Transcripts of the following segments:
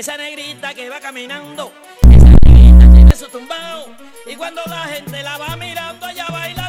Esa negrita que va caminando, esa negrita tiene su tumbao. Y cuando la gente la va mirando, ella baila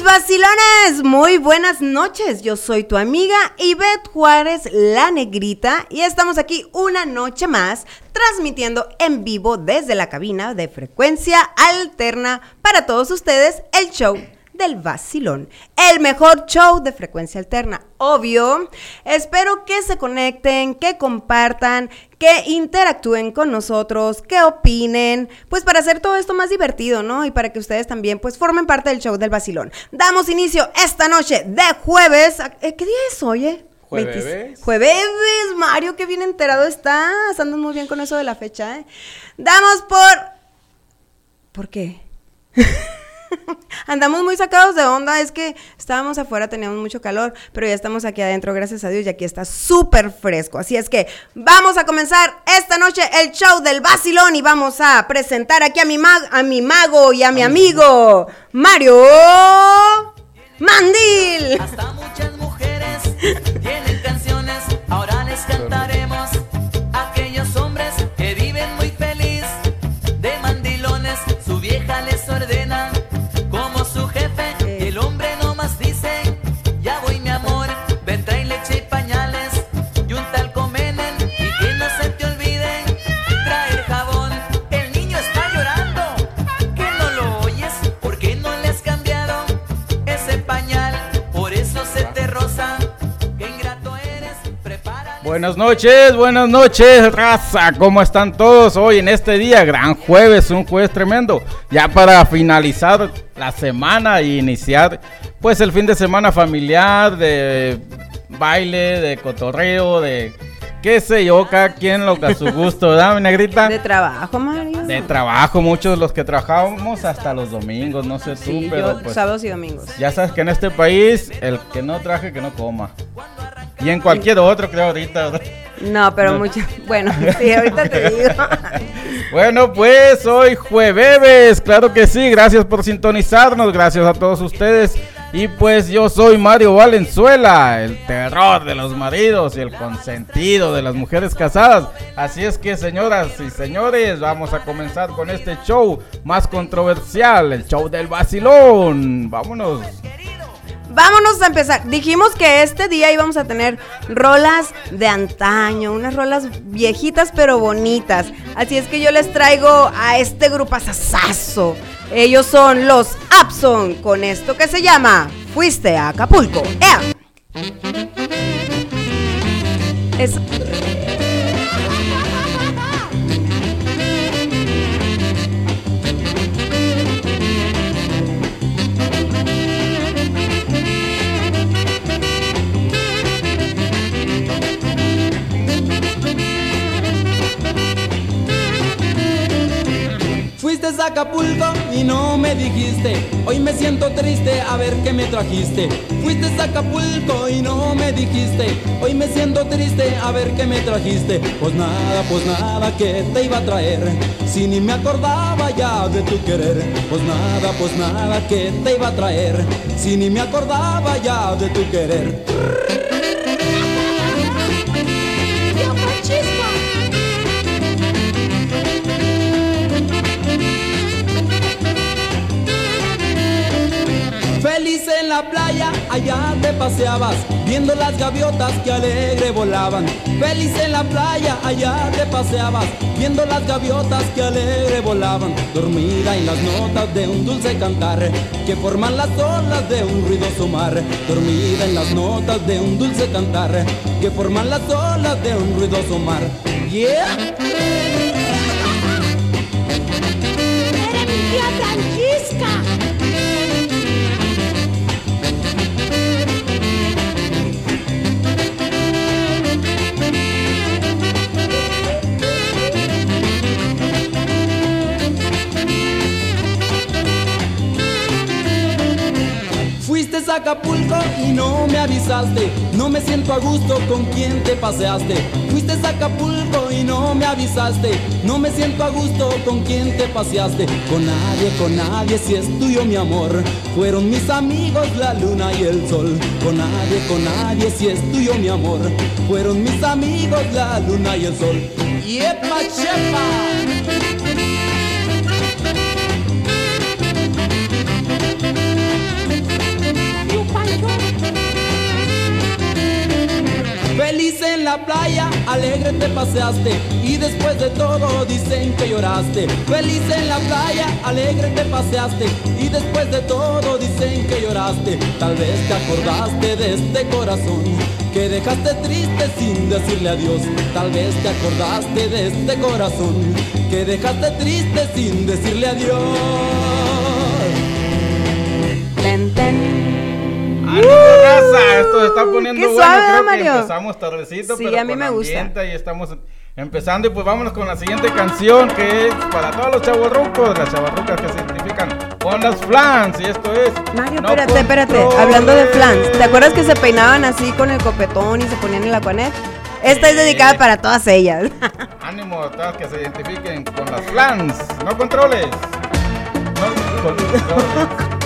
mis vacilones, muy buenas noches. Yo soy tu amiga Ivette Juárez, la negrita, y estamos aquí una noche más transmitiendo en vivo desde la cabina de frecuencia alterna para todos ustedes el show del vacilón, el mejor show de frecuencia alterna, obvio. Espero que se conecten, que compartan, que interactúen con nosotros, que opinen, pues para hacer todo esto más divertido, ¿no? Y para que ustedes también pues formen parte del show del vacilón. Damos inicio esta noche de jueves. Eh, ¿Qué día es hoy, eh? Jueves. 20 Jueves, Mario, que bien enterado estás. Andas muy bien con eso de la fecha, ¿eh? Damos por... ¿Por qué? Andamos muy sacados de onda, es que estábamos afuera, teníamos mucho calor, pero ya estamos aquí adentro, gracias a Dios, y aquí está súper fresco. Así es que vamos a comenzar esta noche el show del vacilón y vamos a presentar aquí a mi, mag- a mi mago y a mi amigo Mario Mandil. Hasta muchas mujeres tienen canciones, ahora les cantaremos. Buenas noches, buenas noches, raza. ¿Cómo están todos hoy en este día? Gran jueves, un jueves tremendo. Ya para finalizar la semana y iniciar, pues el fin de semana familiar, de baile, de cotorreo, de qué sé yo, cada quien lo que a su gusto, ¿verdad, mi negrita? De trabajo, Mario. De trabajo, muchos de los que trabajamos hasta los domingos, no sé tú, Sí, pero yo pues, sábados y domingos. ya sabes que en este país el que no traje que no coma. Y en cualquier otro, creo ahorita. No, pero mucho. Bueno, sí, ahorita te digo. Bueno, pues hoy jueves, claro que sí, gracias por sintonizarnos, gracias a todos ustedes. Y pues yo soy Mario Valenzuela, el terror de los maridos y el consentido de las mujeres casadas. Así es que señoras y señores, vamos a comenzar con este show más controversial, el show del vacilón. Vámonos. Vámonos a empezar. Dijimos que este día íbamos a tener rolas de antaño, unas rolas viejitas pero bonitas. Así es que yo les traigo a este grupo asasazo. Ellos son los Abson con esto que se llama Fuiste a Acapulco. ¡Ea! Es- Fuiste a Acapulco y no me dijiste, hoy me siento triste a ver qué me trajiste. Fuiste a Acapulco y no me dijiste, hoy me siento triste a ver qué me trajiste. Pues nada, pues nada que te iba a traer, si ni me acordaba ya de tu querer. Pues nada, pues nada que te iba a traer, si ni me acordaba ya de tu querer. Feliz en la playa, allá te paseabas, viendo las gaviotas que alegre volaban. Feliz en la playa, allá te paseabas, viendo las gaviotas que alegre volaban. Dormida en las notas de un dulce cantar, que forman las olas de un ruidoso mar. Dormida en las notas de un dulce cantar, que forman las olas de un ruidoso mar. Yeah. Acapulco y no me avisaste. No me siento a gusto con quien te paseaste. Fuiste a Acapulco y no me avisaste. No me siento a gusto con quien te paseaste. Con nadie, con nadie, si es tuyo mi amor. Fueron mis amigos la luna y el sol. Con nadie, con nadie, si es tuyo mi amor. Fueron mis amigos la luna y el sol. ¡Yepa, chepa! Feliz en la playa, alegre te paseaste y después de todo dicen que lloraste. Feliz en la playa, alegre te paseaste y después de todo dicen que lloraste. Tal vez te acordaste de este corazón que dejaste triste sin decirle adiós. Tal vez te acordaste de este corazón que dejaste triste sin decirle adiós. Ten, ten. ¡Ánimo, raza! Esto se está poniendo bueno. suave, Creo Mario. que empezamos tardecito, Sí, pero a mí con me gusta. Y estamos empezando. Y pues vámonos con la siguiente canción que es para todos los chavorrucos, las chavorrucas que se identifican con las flans. Y esto es. Mario, No espérate, espérate. Hablando de flans, ¿te acuerdas que se peinaban así con el copetón y se ponían el aquanet? Esta es Sí. dedicada para todas ellas. Ánimo a todas que se identifiquen con las flans. No controles. No controles.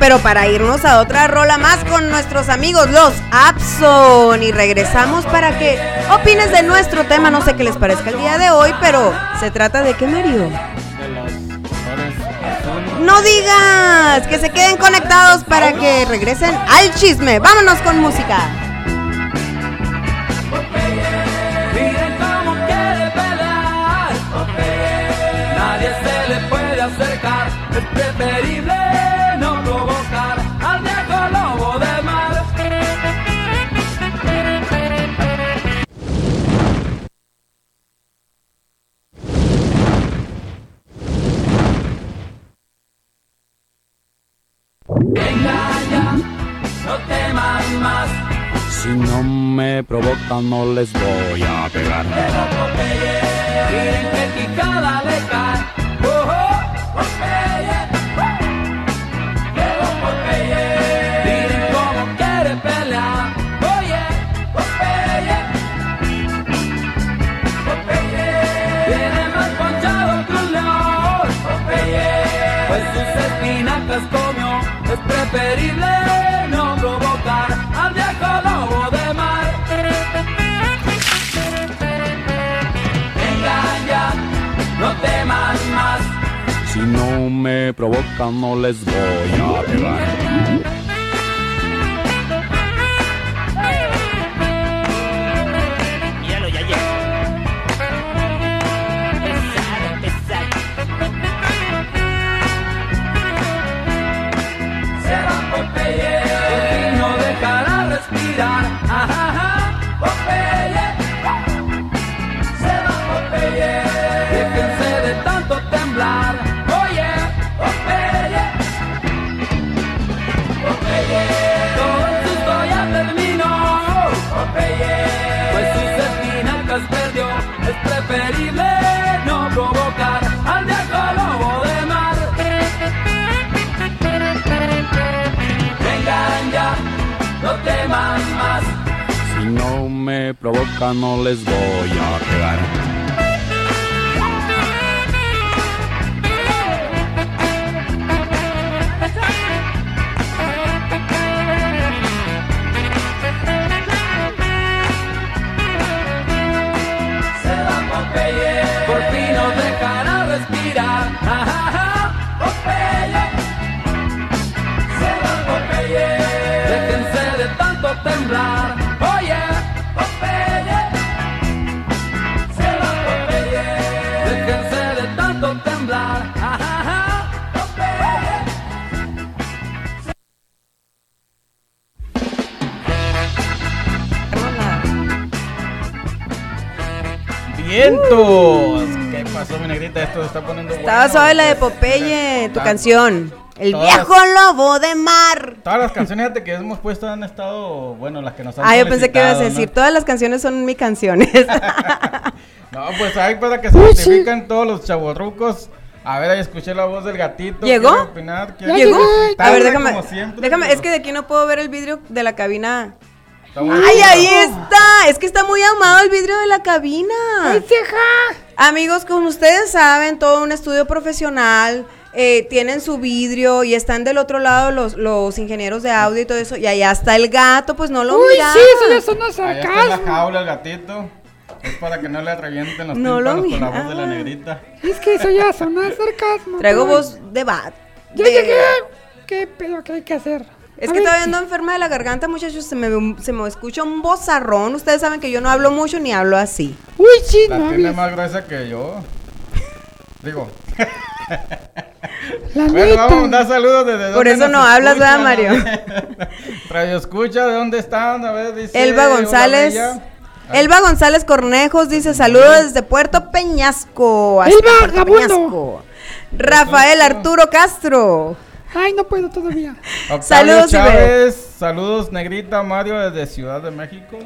Pero para irnos a otra rola más con nuestros amigos los Abson. Y regresamos para que opines de nuestro tema, no sé qué les parezca el día de hoy, pero se trata de qué, Mario. No digas, que se queden conectados para que regresen al chisme. Vámonos con música. Nadie se le puede acercar. Es preferible no teman más. Si no me provocan no les voy a pegar. No les voy a pegar. Se va Popeye, por fin nos dejará respirar. Ajaja, Popeye. Se va Popeye, déjense de tanto temblar. ¡Vientos! ¿Qué pasó, mi negrita? Esto se está poniendo Estaba bueno. suave la de Popeye, tu canción. El Todas- viejo lobo de mar. Todas las canciones fíjate, que hemos puesto han estado, bueno, las que nos han Ah, yo pensé que ibas a decir, ¿no? todas las canciones son mis canciones. No, pues hay para que se identifican todos los chavorrucos. A ver, ahí escuché la voz del gatito. ¿Llegó? ¿Quiere opinar? ¿Quiere ¿Llegó? A ver, déjame. como siempre? Déjame, es que de aquí no puedo ver el vidrio de la cabina. ¡Ay, ahí está! Es que está muy ahumado el vidrio de la cabina. Amigos, como ustedes saben, todo un estudio profesional. eh, tienen su vidrio y están del otro lado los, los ingenieros de audio y todo eso. Y allá está el gato, pues no lo Uy, miraba. sí, eso ya sonó Allá está la jaula el gatito. Es para que no le revienten los No lo tímpanos con la voz de la negrita. Es que eso ya sonó sarcasmo. Traigo voz de bat. Ya de- llegué. ¿Qué pedo que hay que hacer? Es A que ver, todavía ando enferma de la garganta, muchachos. Se me, se me escucha un bozarrón. Ustedes saben que yo no hablo mucho ni hablo así. Uy, sí, La no tiene más gruesa que yo. Digo. La Bueno, vamos a neta. mandar saludos desde Por eso no hablas, ¿verdad, Mario? Radio escucha, ¿de dónde están? A ver, dice. Elba González. bella. Elba González Cornejos dice saludos desde Puerto Peñasco. hasta Elba, Puerto. Peñasco. Rafael Arturo Castro. Ay, no puedo todavía. Octavio Saludos. Chávez, saludos Negrita Mario desde Ciudad de México.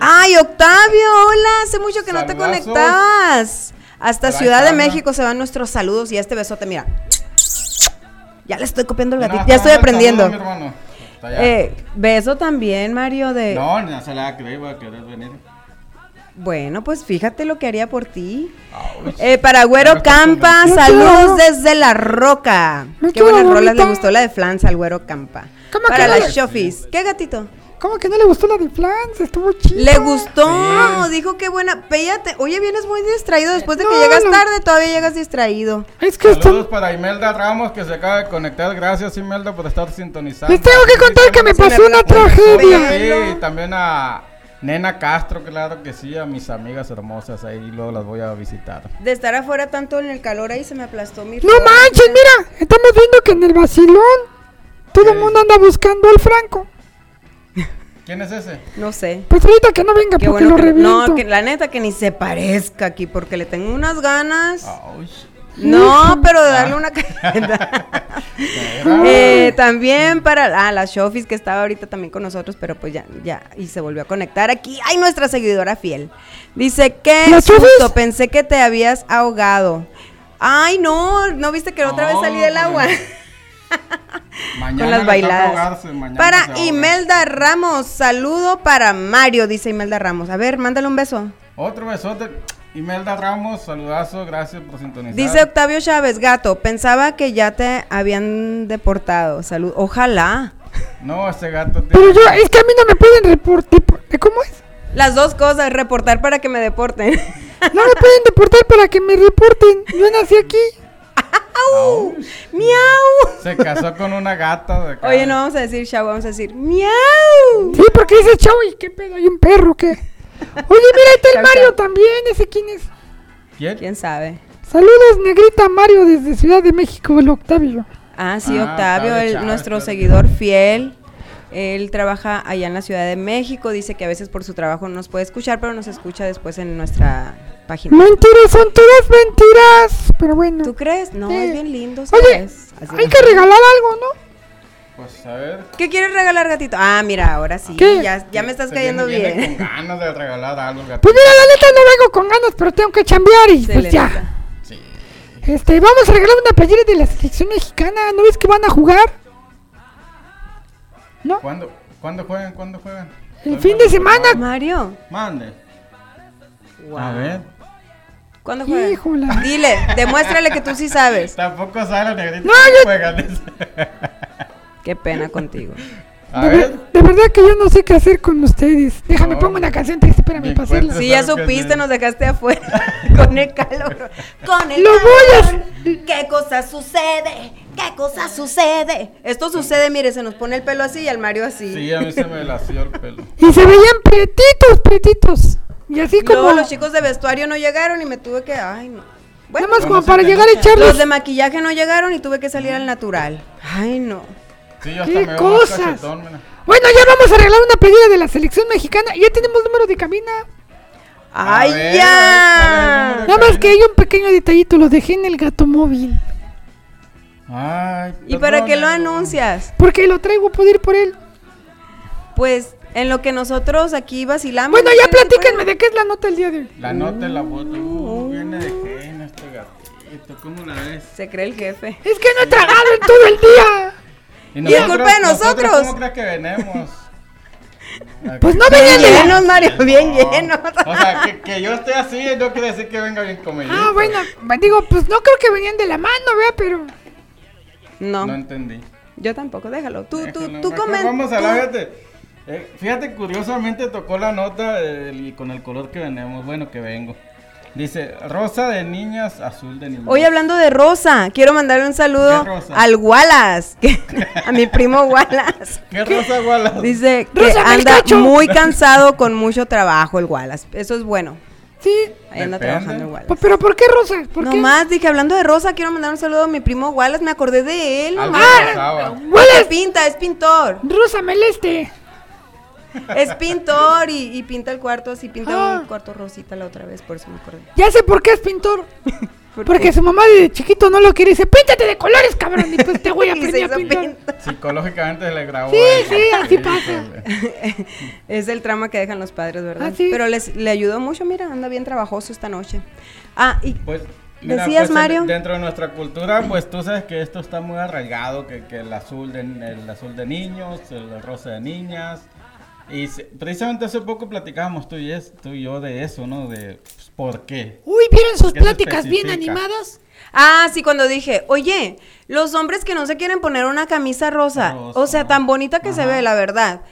Ay, Octavio, hola. Hace mucho que no te conectabas. Hasta Ciudad de. México se van nuestros saludos y este besote, mira. Ya le estoy copiando el gatito. Ya estoy aprendiendo. saludo, mi hermano. Eh, beso también, Mario, de... No, no se la va a creer, va a querer venir. Bueno, pues fíjate lo que haría por ti. Eh, para Güero Ya me está Campa, convenciendo. saludos desde La Roca. Me Qué buenas rolas le gustó la de Flans al Güero Campa. ¿Cómo que Para no las Shofis. ¿Qué gatito? ¿Cómo que no le gustó la de Flans? Estuvo chido. Le gustó, Sí. dijo que buena. Péllate. Oye, vienes muy distraído después de que No, llegas no. tarde, todavía llegas distraído. Es que Saludos esto... para Imelda Ramos que se acaba de conectar. Gracias Imelda por estar sintonizando. Les tengo que contar que me pasó una tragedia. Sí, y también a Nena Castro, claro que sí, a mis amigas hermosas ahí luego las voy a visitar. De estar afuera tanto en el calor ahí se me aplastó mi. No manches, mira, estamos viendo que en el vacilón todo el mundo anda buscando al Franco. ¿Quién es ese? No sé. Pues ahorita que no venga Qué porque bueno lo que, reviento. no, que la neta que ni se parezca aquí porque le tengo unas ganas. Ay, No, pero de darle una cachetada. Eh, también para ah, la Shofis que estaba ahorita también con nosotros, pero pues ya, ya, y se volvió a conectar aquí. Ay, nuestra seguidora fiel. Dice que susto, pensé que te habías ahogado. Ay, no, no viste que otra vez salí del agua. Mañana con las bailadas. ahogarse, Para. Imelda Ramos, saludo para Mario, dice Imelda Ramos. A ver, mándale un beso. Otro besote. Imelda Ramos, saludazo, gracias por sintonizar. Dice Octavio Chávez, gato, pensaba que ya te habían deportado. Salud, ojalá. No, ese gato tiene... Pero yo, es que a mí no me pueden reportar. ¿Cómo es? Las dos cosas, reportar para que me deporten. No me pueden deportar para que me reporten. Yo nací aquí. Au. ¡Miau! Se casó con una gata de. Oye, no vamos a decir chau, vamos a decir miau. Sí, porque dice chavo y qué pedo, hay un perro que. Oye, mira, está el Chau, Mario chau. también, ese quién es. ¿Quién? ¿Quién sabe? Saludos, negrita Mario desde Ciudad de México, el Octavio. Ah, sí, Ah, Octavio, el- Chávez, nuestro seguidor fiel. Él trabaja allá en la Ciudad de México. Dice que a veces por su trabajo no nos puede escuchar, pero nos escucha después en nuestra página. Mentiras, son todas mentiras. Pero bueno. ¿Tú crees? No, Sí. es bien lindo. Oye, ¿sabes? Así hay que regalar algo, ¿no? Pues a ver. ¿Qué quieres regalar, gatito? Ah, mira, ahora sí. ¿Qué? Ya, ya me estás cayendo viene- viene bien. con ganas de regalar algo, gato. Pues mira, la neta no vengo con ganas, pero tengo que chambear y Se pues ya. nota. Sí. Este, vamos a regalar una playera de la selección mexicana. ¿No ves que van a jugar? ¿No? ¿Cuándo, ¿Cuándo juegan? ¿Cuándo juegan? El fin de semana. Mario. Mande. Wow. A ver. ¿Cuándo juegan? Híjola. Dile, demuéstrale que tú sí sabes. Tampoco sabe la negrita No, yo- juegan. Qué pena contigo. A De, ver. ver- de verdad que yo no sé qué hacer con ustedes. Déjame No. pongo una canción triste, para hacerla. fuerte. Sí, ya supiste, nos dejaste afuera con el calor. Con el Lo voy a- calor. ¿Qué cosa sucede? ¿Qué cosa sucede? Esto sucede, mire, se nos pone el pelo así y al Mario así. Sí, a mí se me lació el pelo. Y se veían pretitos, pretitos. Y así como. Luego los chicos de vestuario no llegaron y me tuve que. Ay, no. Bueno, Nada más como para llegar a echarles. los de maquillaje no llegaron y tuve que salir al natural. Ay, no. Sí, yo hasta ¿Qué cosas? cachetón. Bueno, ya vamos a arreglar una playera de la selección mexicana. Ya tenemos número de cabina. ¡Ay, ver, ya! ¿cuál es el Nada más que hay un pequeño detallito. Lo dejé en el gato móvil. Ay, ¿Y para qué lo anuncias? Porque lo traigo, puedo ir por él. Pues en lo que nosotros aquí vacilamos. Bueno, ¿no ya platíquenme de qué es la nota el día de hoy. La nota en la foto. Uh, viene de este gatito. ¿Cómo la ves? Se cree el jefe. Es que no he tragado en todo el día. Y, es culpa de nosotros. ¿Cómo crees que venemos? Pues no venían llenos, Mario, bien No. llenos. O sea, que, que yo esté así no quiere decir que venga bien comido. Ah, bueno, digo, pues no creo que venían de la mano, vea, pero... No, No entendí. yo tampoco, déjalo. Tú, tú, Déjalo, tú mejor comenta. Vamos a hablar, fíjate. Eh, fíjate, curiosamente tocó la nota eh, y con el color que venimos, bueno, que vengo. Dice, rosa de niñas, azul de niños. Hoy hablando de Rosa, quiero mandarle un saludo al Wallace, que- a mi primo Wallace. ¿Qué rosa, Wallace? Dice que Rosa anda muy cansado con mucho trabajo el Wallace. Eso es bueno. Sí, Ahí anda Depende. trabajando el Wallace. pero ¿por qué Rosa? ¿Por No qué? más, dije, hablando de Rosa, quiero mandar un saludo a mi primo Wallace. Me acordé de él. Algo nomás. Es Wallace, pinta, es pintor. Rosa Meleste. Es pintor y, y pinta el cuarto así, pinta Ah. un cuarto rosita la otra vez, por eso me acordé. Ya sé por qué es pintor. ¿Por Porque qué? su mamá de chiquito no lo quiere y dice, píntate de colores, cabrón. Y pues te voy a aprender pintar. pinta. Psicológicamente se le grabó. Sí, sí, así pasa. Es el trama que dejan los padres, ¿verdad? Ah, sí. Pero les, le ayudó mucho, mira, anda bien trabajoso esta noche. Ah, y Pues, mira, ¿Decías, pues, Mario? dentro de nuestra cultura, pues tú sabes que esto está muy arraigado, que, que el azul de el azul de niños, el rosa de niñas. Y se- precisamente hace poco platicábamos tú y, es, tú y yo de eso, ¿no? De pues, por qué. Uy, ¿vieron sus ¿Qué se pláticas bien animadas? Ah, sí, cuando dije, oye, los hombres que no se quieren poner una camisa rosa, Rosa. o sea, tan bonita que se ve, la verdad,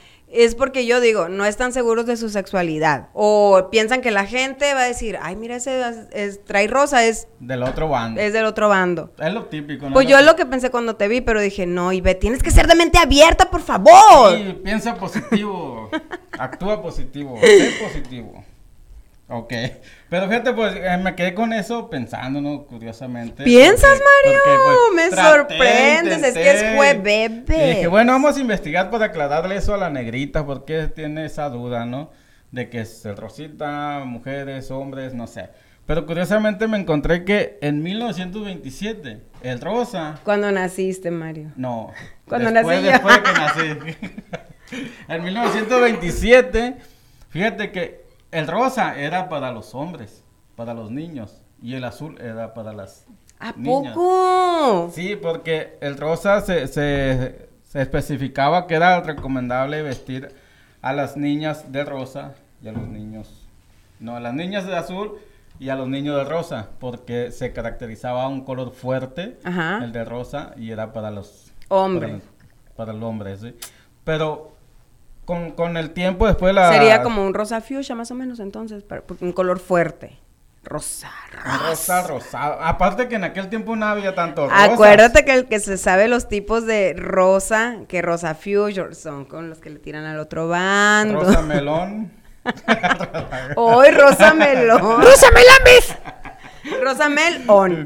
es porque yo digo, no están seguros de su sexualidad. O piensan que la gente va a decir, ay, mira, ese es- trae rosa, es, Del otro bando. es del otro bando. Es lo típico, ¿no? Pues yo es lo que pensé cuando te vi, pero dije, no, Ibe, tienes que ser de mente abierta, por favor. Sí, piensa positivo, actúa positivo, sé positivo. Ok, pero fíjate, pues eh, me quedé con eso pensando, ¿no? Curiosamente. ¿Piensas, porque- Mario? porque, Me traté, sorprendes, es que es intenté, jueves. y dije, bueno, vamos a investigar para aclararle eso a la negrita, porque tiene esa duda, ¿no? De que es el rosita, mujeres, hombres, no sé. Pero curiosamente me encontré que en 1927, el rosa, Cuando naciste, Mario. no, Cuando después, nací yo. después de que nací. en 1927, fíjate que el rosa era para los hombres, para los niños, y el azul era para las ¿A niñas. poco? Sí, porque el rosa se, se, se especificaba que era recomendable vestir a las niñas de rosa y a los niños, no, a las niñas de azul y a los niños de rosa, porque se caracterizaba un color fuerte, Ajá. el de rosa, y era para los Hombre. Para, para el hombre, sí. Pero con, con el tiempo después la... Sería como un rosa fuchsia más o menos entonces, para- porque un color fuerte. Rosa, rosa. Rosa, rosado. Aparte que en aquel tiempo no había tanto rosa. Acuérdate que el que se sabe los tipos de rosa, que rosa fuchsia son con los que le tiran al otro bando. Rosa melón. Hoy rosa melón. ¡Rosa Melambes! rosa melón.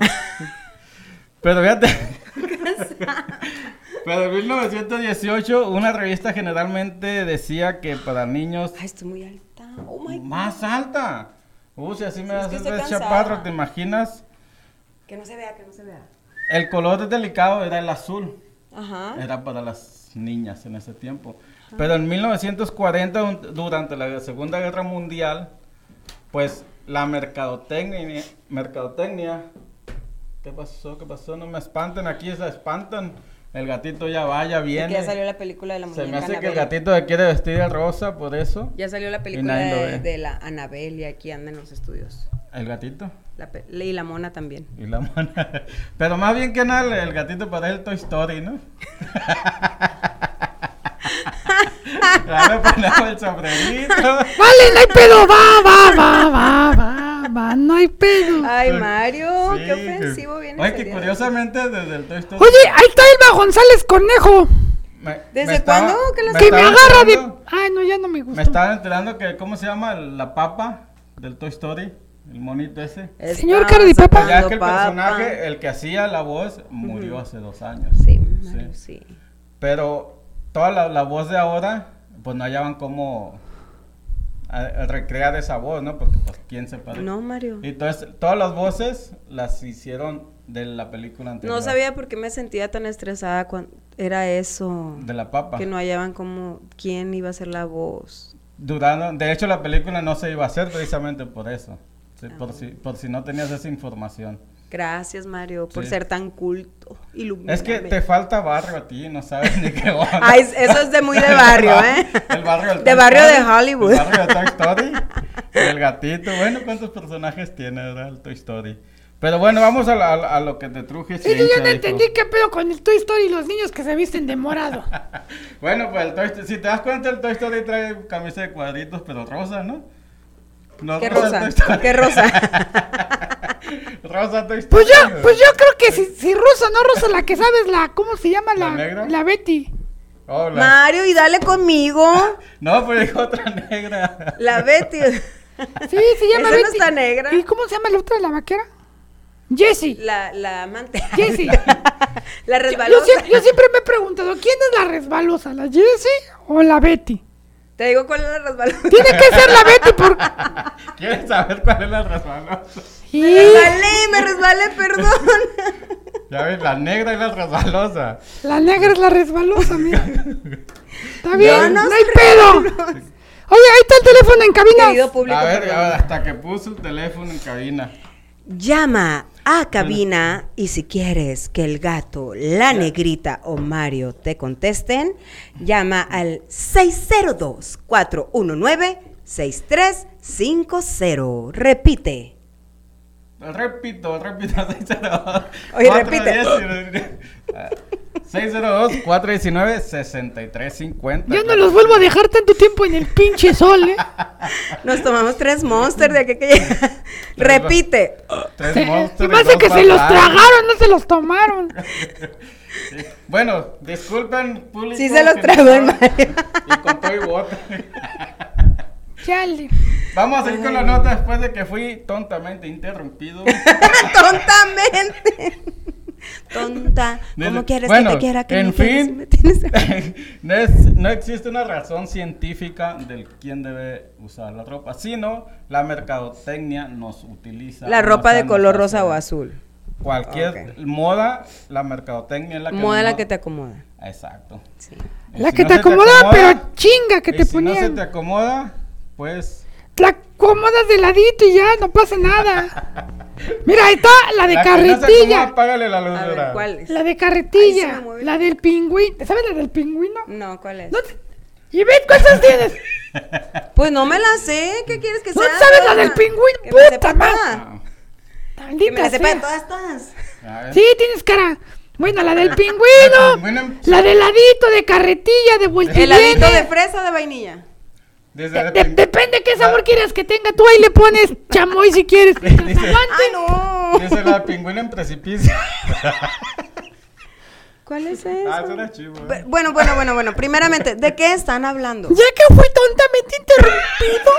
Pero fíjate. Pero en 1918 una revista generalmente decía que para niños Ay, estoy muy alta. Oh my God. más alta. Uy, si así me que haces chaparro, ¿te imaginas? Que no se vea, que no se vea. El color delicado era el azul. Ajá. Era para las niñas en ese tiempo. Pero en 1940, un- durante la Segunda Guerra Mundial, pues la mercadotecnia, mercadotecnia, ¿qué pasó? ¿Qué pasó? No me espanten, aquí se espantan. El gatito ya va, ya Y viene. que ya salió la película de la muñeca Se me hace que el gatito se quiere vestir de rosa por eso. Ya salió la película de, la Anabel y aquí anda en los estudios. El gatito La pe- y la mona también. y la mona. Pero más bien que nada, el gatito para el Toy Story, ¿no? ya le ponemos el sombrerito. Vale, no hay pedo, va, va, va, va, va, va, no hay pedo. Ay, Mario, Sí, qué ofensivo viene. Oye, ese que día. curiosamente desde el Toy Story. Oye, ahí está Elba González Conejo. me- ¿Desde me estaba- cuándo que me agarra de... Ay, no, ya no me Me gustó. estaba enterando que, ¿cómo se llama? La papa del Toy Story. El monito ese. Estaba Señor cara de papa. Ya que el papa. personaje, el que hacía la voz, murió hace dos años. Sí, Mario, sí. Pero toda la, la voz de ahora, pues no hallaban cómo a- a recrear esa voz, ¿no? Porque pues quién se parece. No, Mario. Y entonces todas las voces las hicieron de la película anterior. No sabía por qué me sentía tan estresada cuando era eso. De la papa. Que no hallaban como quién iba a ser la voz. Dudando, de hecho la película no se iba a hacer precisamente por eso. Sí, Ah. por, si, por si no tenías esa información. Gracias, Mario, por Sí. ser tan culto. Ilumíname. Es que te falta barrio a ti, no sabes ni qué onda. Ay, eso es de muy de barrio, ¿eh? El barrio del De Toy barrio de Hollywood. El barrio de Toy Story. El gatito. Bueno, ¿cuántos personajes tiene verdad, el Toy Story? Pero bueno, vamos a, la- a lo que te truje. Sí, yo ya no entendí qué pedo con el Toy Story y los niños que se visten de morado. Bueno, pues el Toy Story, si te das cuenta, el Toy Story trae camisa de cuadritos, pero rosa, ¿no? No ¿Qué rosa? Story. ¿Qué rosa? Rosa Toy Story. Pues yo, pues yo creo que si, si Rosa, no Rosa, la que sabes, la, ¿cómo se llama? ¿La La, negra? la Betty. Hola. Mario, y dale conmigo. No, pues dijo otra negra. La Betty. Sí, se llama Esa no Betty. está negra. ¿Y cómo se llama la otra, la vaquera? Jessie. La, la amante. Jessie. la Yo, resbalosa. sie- yo siempre me he preguntado, ¿quién es la resbalosa? ¿La Jessie o la Betty? Te digo cuál es la resbalosa. Tiene que ser la Betty por... ¿Quieres saber cuál es la resbalosa? Y- Me resbalé, me resbalé, perdón. Ya ves, la negra y la resbalosa. La negra es la resbalosa, mira. Está bien, no, no hay pedo. Oye, ahí está el teléfono en cabina. Querido público. A ver, perdón. a ver, hasta que puso el teléfono en cabina. Llama a cabina y si quieres que el gato, la negrita o Mario te contesten, llama al 602-419-6350. Repite. Repito, repito, 602. Oye, repite. 602-419-6350. Yo no los vuelvo a dejar tanto tiempo en el pinche sol, ¿eh? Nos tomamos tres monsters de aquí que. Repite. Tres Se, y me hace dos que se los tragaron, no se los tomaron. Bueno, disculpen, público. Sí se los tragó el Mario. Y con todo y bote. Chale. Vamos a ir con la nota después de que fui tontamente interrumpido. Tontamente. Tonta. ¿Cómo Dice- quieres bueno, que te quiera? Que en me quieres fin, me tienes- no, es- no existe una razón científica del quién debe usar la ropa, sino la mercadotecnia nos utiliza. La ropa de color rosa o azul. Cualquier moda, la mercadotecnia es la que Moda la que te acomoda. Exacto. Sí. La si que no te acomoda, pero chinga que y te si no se te acomoda, pues La acomodas de ladito y ya, no pasa nada. Mira, ahí está la de la no carretilla. págale la luz A ver, dorada. ¿cuál es? La de carretilla. la del pingüino. ¿Sabes la del pingüino? No, ¿cuál es? No te- ¿Y ves cuántas tienes? Pues no me la sé. ¿Qué quieres que ¿No sea? sabes la del pingüino? Que Puta madre. Que me Maldita la sepa de todas. Sí, tienes cara. Bueno, la del El pingüino. La del ladito de carretilla, de vuelta ¿Heladito viene. de fresa de vainilla? Desde De- depende qué sabor quieras que tenga. Tú ahí le pones chamoy si quieres. Dice- aguante. ¡Ay, no! Dice la pingüina en precipicio. ¿Cuál es eso? ah, eso era chivo. eh. Bu- Bueno, bueno, bueno, bueno. Primeramente, ¿de qué están hablando? Ya que fui tontamente interrumpido.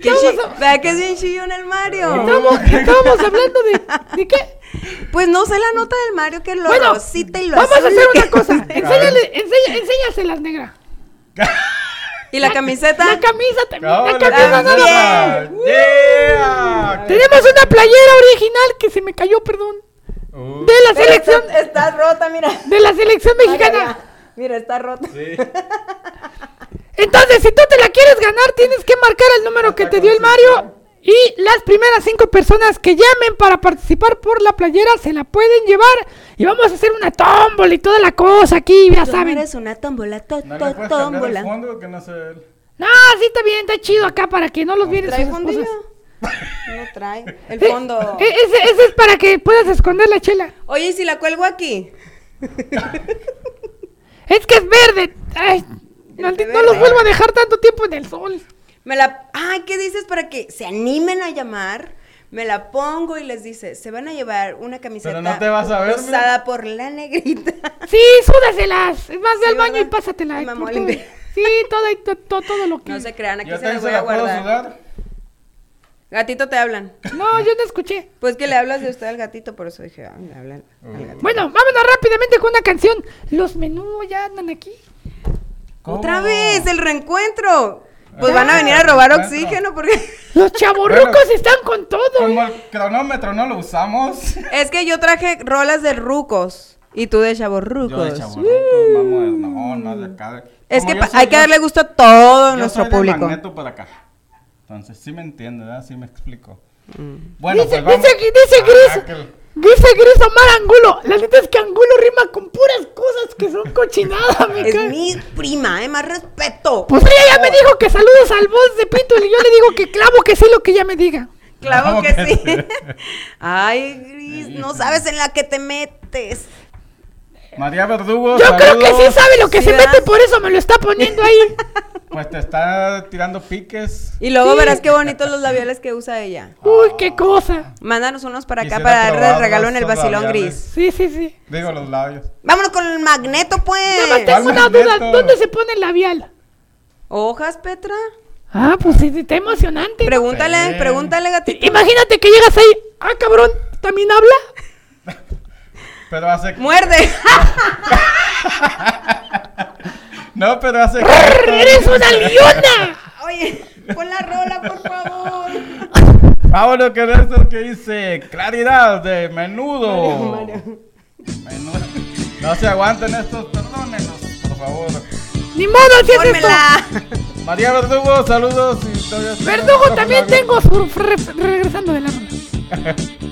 ¿Qué Estamos, que es bien chillón el Mario. estamos- estábamos hablando de, de qué. Pues no sé la nota del Mario que lo Bueno, rosita y lo vamos a hacer que- una cosa. Enséñale, enséñaselas, negra. ¿Y la camiseta? La camisa también. No, la la camisa. Yeah. Tenemos una playera original que se me cayó, perdón. Uh, De la Pero selección, está, está rota, mira. de la selección mexicana. Mira, Mira, está rota. sí. Entonces, si tú te la quieres ganar, tienes que marcar el número que te dio el Mario. Y las primeras cinco personas que llamen para participar por la playera se la pueden llevar. Y vamos a hacer una tómbola y toda la cosa aquí, ya Tú saben. eres una tómbola, to, No to- puedes cambiar el tómbola. fondo que no se. No, sí está bien, está chido acá para que no los vieran ¿Trae sus fondillo? esposas. No trae. El Eh, fondo. eh, ese, ese es para que puedas esconder la chela. Oye, ¿y si la cuelgo aquí? Es que es verde. Ay, no los vuelvo a dejar tanto tiempo en el sol. Me la. Ay, ¿qué dices para que se animen a llamar? Me la pongo y les dice, se van a llevar una camiseta no te vas a ver, mira. usada por la negrita. Sí, súdaselas. Ve Sí, al baño ¿verdad? y pásatela. Me por mamó todo. limpiar. Sí, todo, y to- to- todo lo que... No se crean, aquí Yo se las voy a guardar. sudar. Gatito te hablan. No, yo no escuché. Pues que le hablas de usted al gatito, por eso dije, ah, le hablan al gatito. Bueno, vámonos rápidamente con una canción. Los menús ya andan aquí. ¿Cómo? Otra vez, el reencuentro. Pues Ah, van a venir a robar oxígeno porque Los chavorrucos Bueno, están con todo. Como el cronómetro no lo usamos. es que yo traje rolas de rucos y tú de chavos Yo de rucos. chavorrucos, vamos, no, no de acá. Es que soy- hay que darle gusto a todo yo nuestro soy de público. Magneto para acá. Entonces, sí me entiende, ¿verdad? Sí me explico. Bueno, dice, pues vamos. dice, dice Ah, Gris. que- Dice Gris Omar Angulo. La neta es que Angulo rima con puras cosas que son cochinadas, me Es cae. mi prima, eh, más respeto. Pues ella ya me dijo que saludos al voz de Pito y yo le digo que clavo que sí lo que ella me diga. Claro que que sí. Ay, Gris, no sabes en la que te metes. María Verdugo, Yo creo que sí sabe lo que Sí, se ¿verdad? mete, por eso me lo está poniendo ahí. Pues te está tirando piques. Y luego verás qué bonitos los labiales que usa ella. Uy, qué cosa. Mándanos unos para acá Quisiera para darle probarlos, regalo en el vacilón labiales. gris. Sí, sí, sí. Digo los labios. Vámonos con el magneto, Nada más pues. tengo una Magneto. duda. ¿Dónde se pone el labial? ¿Hojas, Petra? Ah, pues sí, está emocionante. Pregúntale, Sí. pregúntale, gatito. Imagínate que llegas ahí. Ah, cabrón, ¿también habla? Pero hace. Muerde. No, pero hace. ¡Eres una leona! Oye, pon la rola, por favor. Vámonos con esto que dice claridad de menudo. Menudo. No se aguanten estos, perdónenos, por favor. Ni modo, así es esto. Pónmela. María Verdugo, saludos y todavía tengo Verdugo también tengo su re- regresando de la ronda.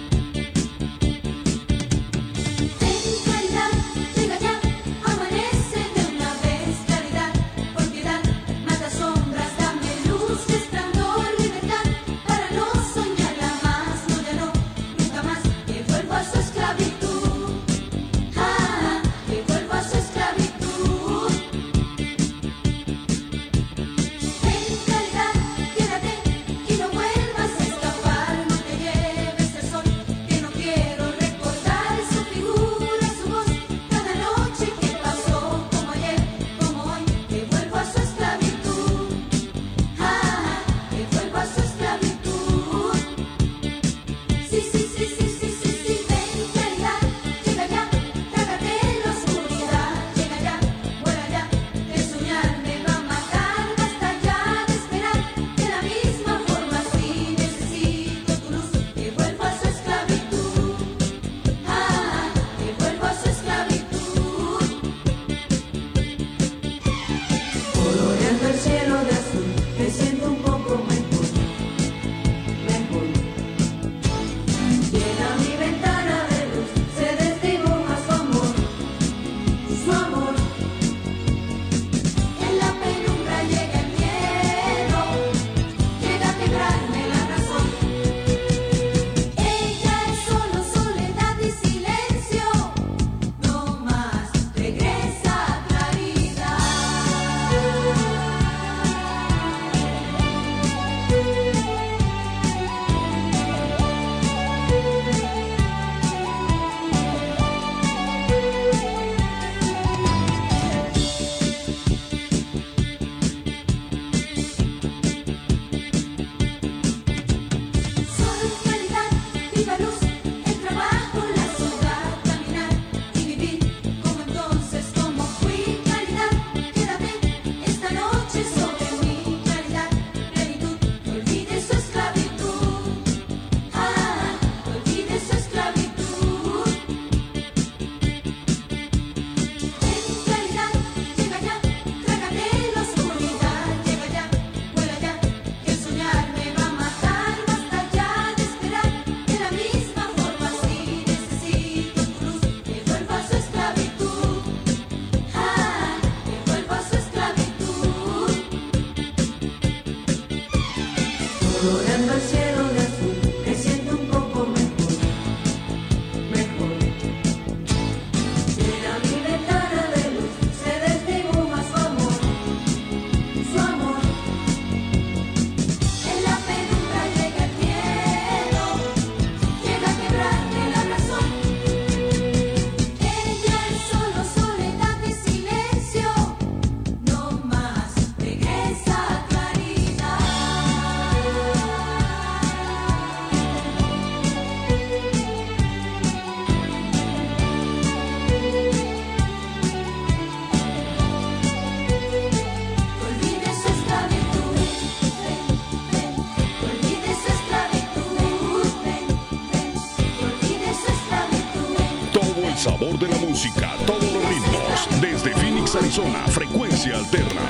Arizona, frecuencia alterna.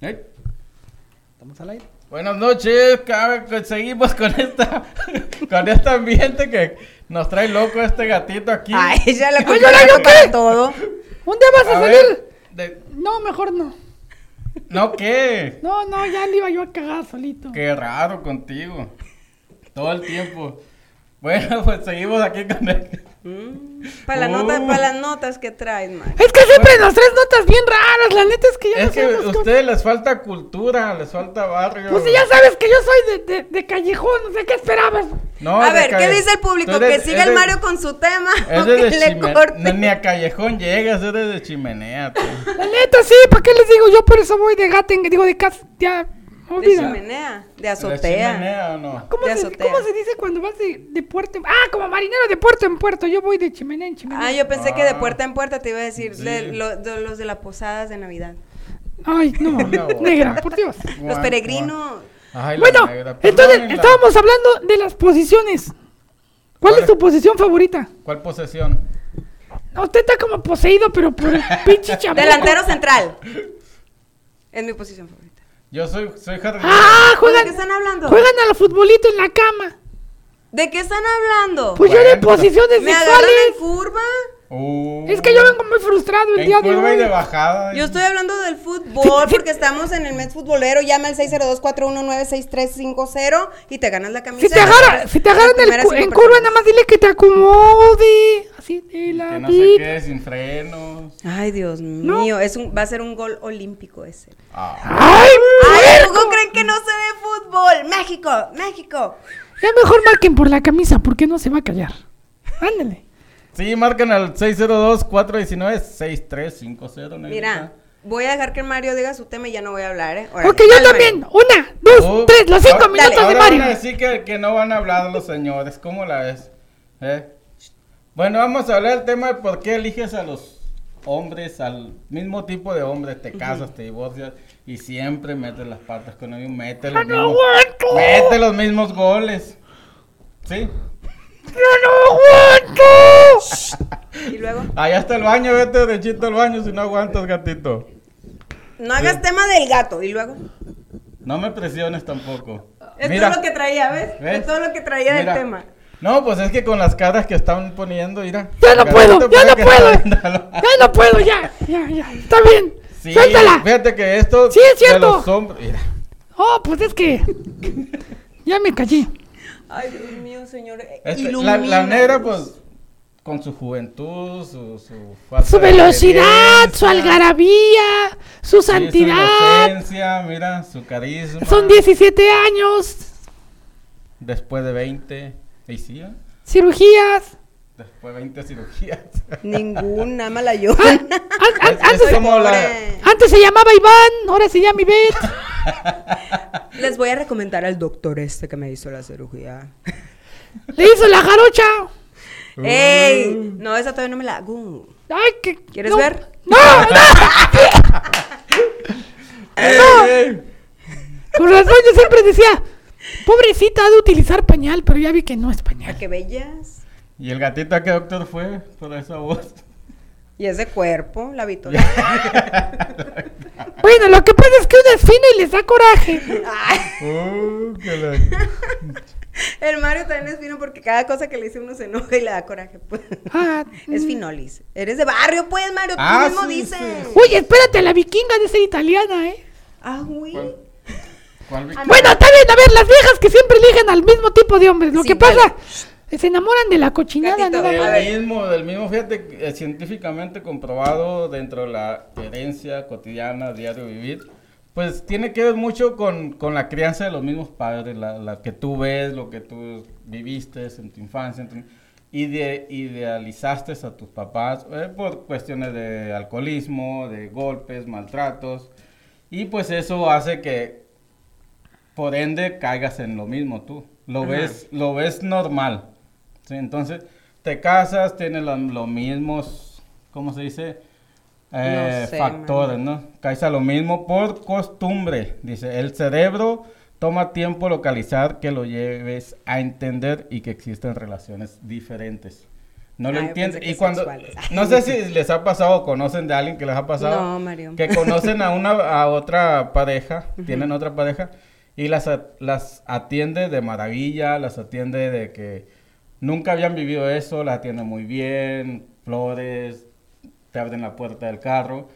¿Eh? Estamos al aire. Buenas noches, seguimos con esta, con este ambiente que nos trae loco este gatito aquí. Ay, ya la Ay, culpa ¿ahora yo para qué? todo. ¿Un día vas a, A salir? ver, de- No, mejor no. no qué, No, no, ya le iba yo a cagar solito. qué raro contigo, todo el tiempo. Bueno, pues seguimos aquí con el... Para, nota, para las notas que traes, Mario. Es que siempre nos traes notas bien raras. La neta es que ya Es no que sabemos a cómo- ustedes les falta cultura, les falta barrio. Pues si ya sabes que yo soy de, de, de callejón, no sé qué esperabas. No, a ver, ¿qué calle- dice el público? eres- ¿Que siga el Mario con su tema? Es ¿O de, que de le chime- no, ni a callejón llegas, eres de chimenea. tú. La neta, sí, ¿para qué les digo? Yo por eso voy de gaten, digo de casa, ya, De chimenea, de ¿De azotea. chimenea o no? ¿Cómo de se, azotea. ¿Cómo se dice cuando vas de, de puerto? en- Ah, como marinero de puerto en puerto. Yo voy de chimenea en chimenea. Ah, yo pensé que de Ah. puerta en puerta te iba a decir Sí. de, lo- de los de las posadas de Navidad. Ay, no, negra, por Dios. Los peregrinos. Ay, Bueno, negra, entonces estábamos hablando de las posiciones. ¿Cuál ¿Cuál es tu posición favorita? ¿Cuál posesión? Usted está como poseído, pero por el pinche chamuco. Delantero central. Es mi posición favorita. Yo soy, soy jardinero. Ah, ¿De juegan, qué están hablando? juegan al futbolito en la cama. ¿De qué están hablando? Pues yo de Bueno. posiciones ¿Me agarran en curva? Uh, Es que yo vengo muy frustrado el día de hoy. de bajada. Yo estoy hablando del fútbol porque estamos en el mes futbolero. Llama al 602-419-6350 y te ganas la camisa. Si te agarran, si te agarran el en curva, nada más dile que te acomode. Así de la Que no sé vida. qué, sin frenos. Ay, Dios mío, es un, va a ser un gol olímpico ese. Ah, ¡Ay, Ay! ¿cómo creen que no se ve fútbol? México, México. Ya mejor marquen por la camisa porque no se va a callar. Ándale. Sí, marcan al 602-419-6350. negrita. Mira, voy a dejar que Mario diga su tema y ya no voy a hablar, ¿eh? Órale, Ok, yo dale, también. Mario. Una, dos, Uh, tres, los cinco ahora- minutos de ahora Mario. van a decir que, que no van a hablar los señores. ¿Cómo la ves? ¿Eh? Bueno, vamos a hablar del tema de por qué eliges a los hombres, al mismo tipo de hombres. Te casas, te divorcias y siempre metes las patas con ellos. Mete los, ¡Ya no mismos, mete los mismos goles. ¿Sí? ¡Ya no aguanto! Y luego, Allá está el baño, vete derechito al baño si no aguantas, gatito. no hagas tema del gato. Y luego, No me presiones tampoco. es Mira. todo lo que traía, ¿ves? ¿Ves? Es todo lo que traía Mira. del tema. No, pues es que con las caras que están poniendo, mira. Ya no puedo, ya no puedo. Ya no puedo, ya, ya, ya. Está bien. Sí, Suéltala. fíjate que esto Sí, es cierto. de los hombres, mira, Oh, pues es que. Ya me callé. Ay, Dios mío, señor. eh, este, la, la negra pues con su juventud, su su, falta Su velocidad, su algarabía, su sí, santidad. su inocencia, mira, su carisma. Son 17 años. Después de 20, y sí, ¿eh? Cirugías. Después de 20 cirugías. Ninguna, mala yo. An- an- Es- antes, es como la- Pobre. antes se llamaba Iván, ahora se llama Ivette. Les voy a recomendar al doctor este que me hizo la cirugía. Le hizo la jarocha. ¡Ey! No, esa todavía no me la hago. Ay, que, ¿Quieres no. ver? No, no. Ey, ey. Con razón yo siempre decía, pobrecita ha de utilizar pañal, pero ya vi que no es ¿A pañal. qué bellas? ¿Y el gatito a qué doctor fue por esa voz? Y ese cuerpo, la Victoria. Bueno, lo que pasa es que uno es fino y les da coraje. Ay, Uh, la- el Mario también es fino porque cada cosa que le dice uno se enoja y le da coraje. pues. Ah, Es finolis. Eres de barrio, pues, Mario. Tú Ah, mismo sí, dices. sí. Oye, espérate, la vikinga de ser italiana, ¿eh? Ah. ¿Cuál vi- Bueno, está bien, a ver, las viejas que siempre eligen al mismo tipo de hombres. Lo Sí, que pasa, se enamoran de la cochinada, nada más. Del mismo, del mismo, fíjate, que, eh, científicamente comprobado dentro de la herencia cotidiana, diario vivir, pues tiene que ver mucho con, con la crianza de los mismos padres, la, la que tú ves, lo que tú viviste en tu infancia, en tu- ide- idealizaste a tus papás eh, por cuestiones de alcoholismo, de golpes, maltratos, y pues eso hace que por ende caigas en lo mismo tú. Lo Ajá. ves, lo ves normal. ¿Sí? Entonces, te casas, tienes los, los mismos, ¿cómo se dice? Eh, No sé, factores, ¿no? Caes a lo mismo por costumbre. Dice, el cerebro toma tiempo localizar que lo lleves a entender y que existen relaciones diferentes. No lo Ah, yo entiende. pensé que Y cuando, sexuales. no sé si les ha pasado o conocen de alguien que les ha pasado. No, Mario. Que conocen a una, a otra pareja, tienen otra pareja, y las, las atiende de maravilla, las atiende de que nunca habían vivido eso, las atiende muy bien, flores, te abren la puerta del carro,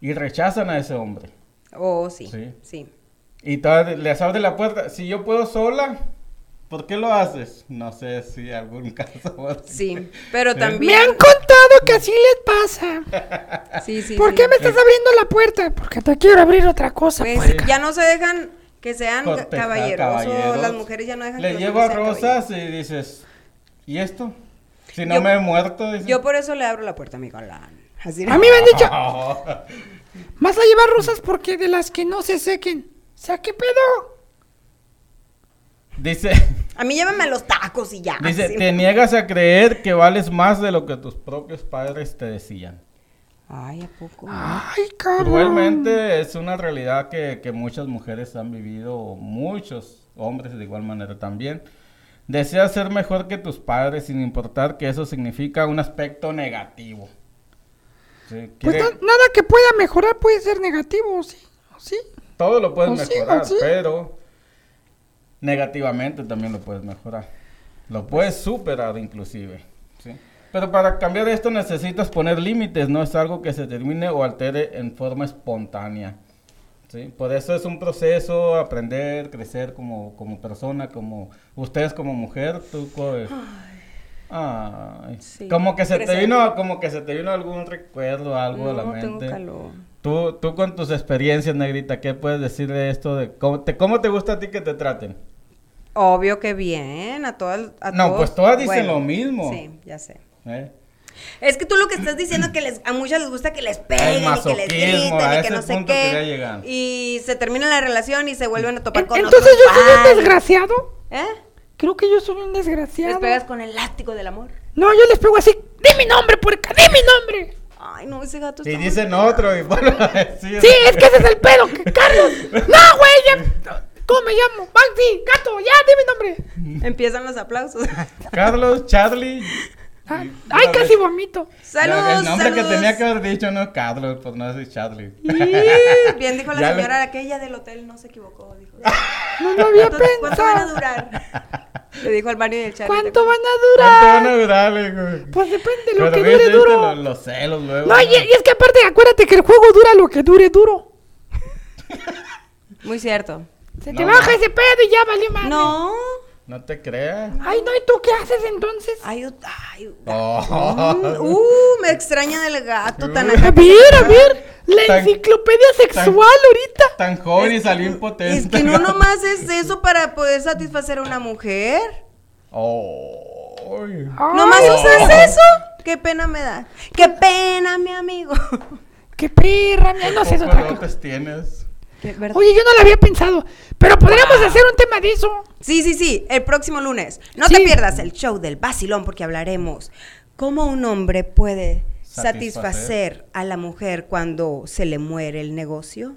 y rechazan a ese hombre. Oh, sí, Sí. sí. Y les abre la puerta, si yo puedo sola, ¿por qué lo haces? No sé si algún caso. Sí, pero Sí. Me también... han contado que así les pasa. Sí, sí, ¿Por sí. qué me estás abriendo la puerta? Porque te quiero abrir otra cosa. Pues puerca. ya no se dejan que sean cortejar caballerosos, caballeros. las mujeres ya no dejan Le que llevo rosas y dices, ¿y esto? Si no Yo- me he muerto, dices. Yo por eso le abro la puerta a mi galán. Así A mí me han dicho, Oh, vas a llevar rosas porque de las que no se sequen. O sea, ¿qué pedo? dice, A mí llévame a los tacos y ya. dice, así. te niegas a creer que vales más de lo que tus propios padres te decían. Ay, ¿a poco? Ay, cabrón. Cruelmente es una realidad que, que muchas mujeres han vivido, muchos hombres de igual manera también. Deseas ser mejor que tus padres sin importar que eso significa un aspecto negativo. Sí, Pues na- nada que pueda mejorar puede ser negativo, ¿sí? ¿O ¿Sí? todo lo puedes o sí, o mejorar, sí. pero negativamente también lo puedes mejorar. Lo puedes superar inclusive. ¿sí? Pero para cambiar esto necesitas poner límites, no es algo que se termine o altere en forma espontánea. ¿Sí? Por eso es un proceso, aprender, crecer como, como persona, como ustedes como mujer, tú co- Ay, Sí, como que se te vino, como que se te vino algún recuerdo, algo a la No, tengo mente. calor. Tú, tú con tus experiencias, Negrita, ¿qué puedes decir de esto? De cómo, te, ¿Cómo te gusta a ti que te traten? Obvio que bien, a todas. A No, todos- pues todas dicen bueno, lo mismo. Sí, ya sé. ¿Eh? Es que tú lo que estás diciendo es que les, a muchas les gusta que les peguen y que les griten y que no sé qué. Y se termina la relación y se vuelven a topar con Entonces otros yo soy un desgraciado. ¿Eh? Creo que yo soy un Les desgraciado. pegas con el látigo del amor. No, yo les pego así. ¡Di mi nombre, puerca! ¡Di mi nombre! Ay, no, ese gato Y está muy dicen otro y bueno, sí, Sí, es que ese es el pedo. que Carlos. No, güey, ya. ¿Cómo me llamo? Maxi, gato, ya, di mi nombre. Empiezan los aplausos. Carlos, Charlie. Ah, Ay, casi vez- vomito. saludos, El nombre saludos. que tenía que haber dicho no es Carlos, pues no es Charlie. Bien dijo la Ya le- señora aquella del hotel, no se equivocó. Dijo. No lo había ¿Cuánto, cuánto van a pensado. durar? Le dijo al Mario y el Charlie. ¿Cuánto van a ¿Cuánto van durar? a durar, digo? Pues depende de lo Pero que dure viste duro. Los, los celos luego. No, y, y es que aparte, acuérdate que el juego dura lo que dure duro. Muy cierto. Se No, te baja no. ese pedo y ya valió madre. No. No te creas. Ay, no, ¿y tú qué haces entonces? Ay, ay, Oh. uh, me extraña del gato tan A acá. ver, a ver. La Tan- enciclopedia sexual ahorita. Tan joven y salió impotente. Es que no nomás es eso para poder satisfacer a una mujer. Oh. Nomás Ay, usas eso. Qué pena me da. Qué pena, mi amigo. Qué perra, mira, no sé, es otra cosa. dotes tienes? Oye, yo no lo había pensado. Pero podríamos hacer un tema de eso. Sí, sí, sí, el próximo lunes. No Sí. te pierdas el show del vacilón porque hablaremos cómo un hombre puede Satisfacer. satisfacer a la mujer cuando se le muere el negocio.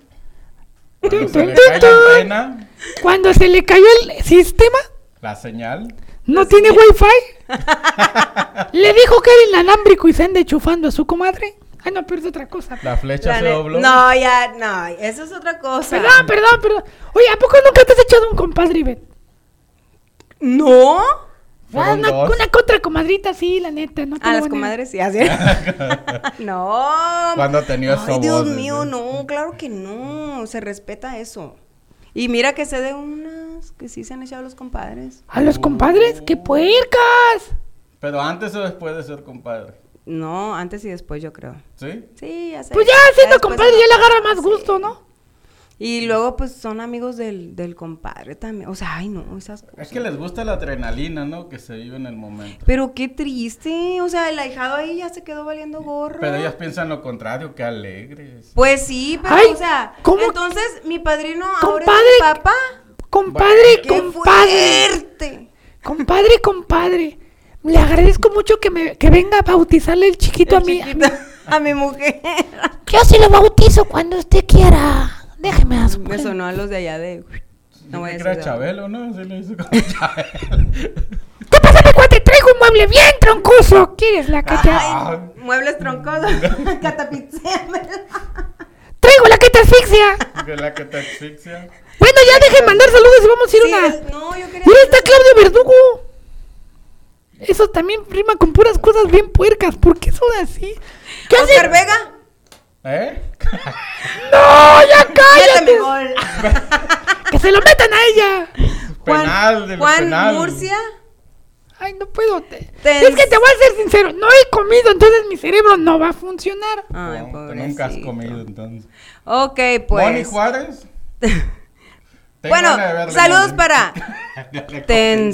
Cuando se le antena, Cuando se le cayó el sistema, la señal. no tiene wifi. le dijo que era inalámbrico y se anda enchufando a su comadre. Ay, no, pero es otra cosa. La flecha La se dobló. No, ya, no, eso es otra cosa. Perdón, perdón, perdón. Oye, ¿a poco nunca te has echado un compadre, Ivette? ¿No? Ah, una, una contra comadrita, sí, la neta. No A lo las comadres sí, así. no. Cuando tenía Ay, Dios voz, mío, no, claro que no. Se respeta eso. Y mira que sé de unas que sí se han echado los compadres. ¿A los compadres? ¡Qué puercas! Pero antes o después de ser compadre. No, antes y después yo creo. ¿Sí? Sí, ya sé. Pues ya siendo compadre se ya le agarra más sí. gusto, ¿no? Y luego pues son amigos del, del compadre también. O sea, ay no, esas cosas. Es que les gusta la adrenalina, ¿no? Que se vive en el momento. Pero qué triste. O sea, el ahijado ahí ya se quedó valiendo gorro. Pero ellas piensan lo contrario, que alegres. Pues sí, pero Ay, o sea, ¿cómo? entonces mi padrino ahora es Compadre, mi papá. Compadre, ¡Qué compadre. fuerte! Compadre, compadre. Le agradezco mucho que, me, que venga a bautizarle el chiquito a chiquito, a mi mujer. Yo sí lo bautizo cuando usted quiera. Déjeme a su Me sonó a los de allá de. No voy a de- Chabelo, ¿no? Sí le hizo como Chabelo. ¿Qué pasa, mi cuate? Traigo un mueble bien troncoso. ¿Quieres la que te... Ah, Muebles troncosos. Catapixéame. Traigo la que te asfixia. la que te asfixia. Bueno, ya dejen mandar saludos y vamos a ir Sí, una... no, yo quería. Mira, está Claudio Verdugo. Eso también rima con puras cosas bien puercas. ¿Por qué son así? ¿Qué hace? Oscar Vega. ¿Eh? ¡No, ya cállate! gol. ¡Que se lo metan a ella! Juan, Penal, Juan penal. Murcia. Ay, no puedo. te- Es que te voy a ser sincero. No he comido, entonces mi cerebro no va a funcionar. Ay, No, tú nunca has comido entonces. Ok, Moni pues. Juárez. Tengo Bueno, de saludos Moni. para Dale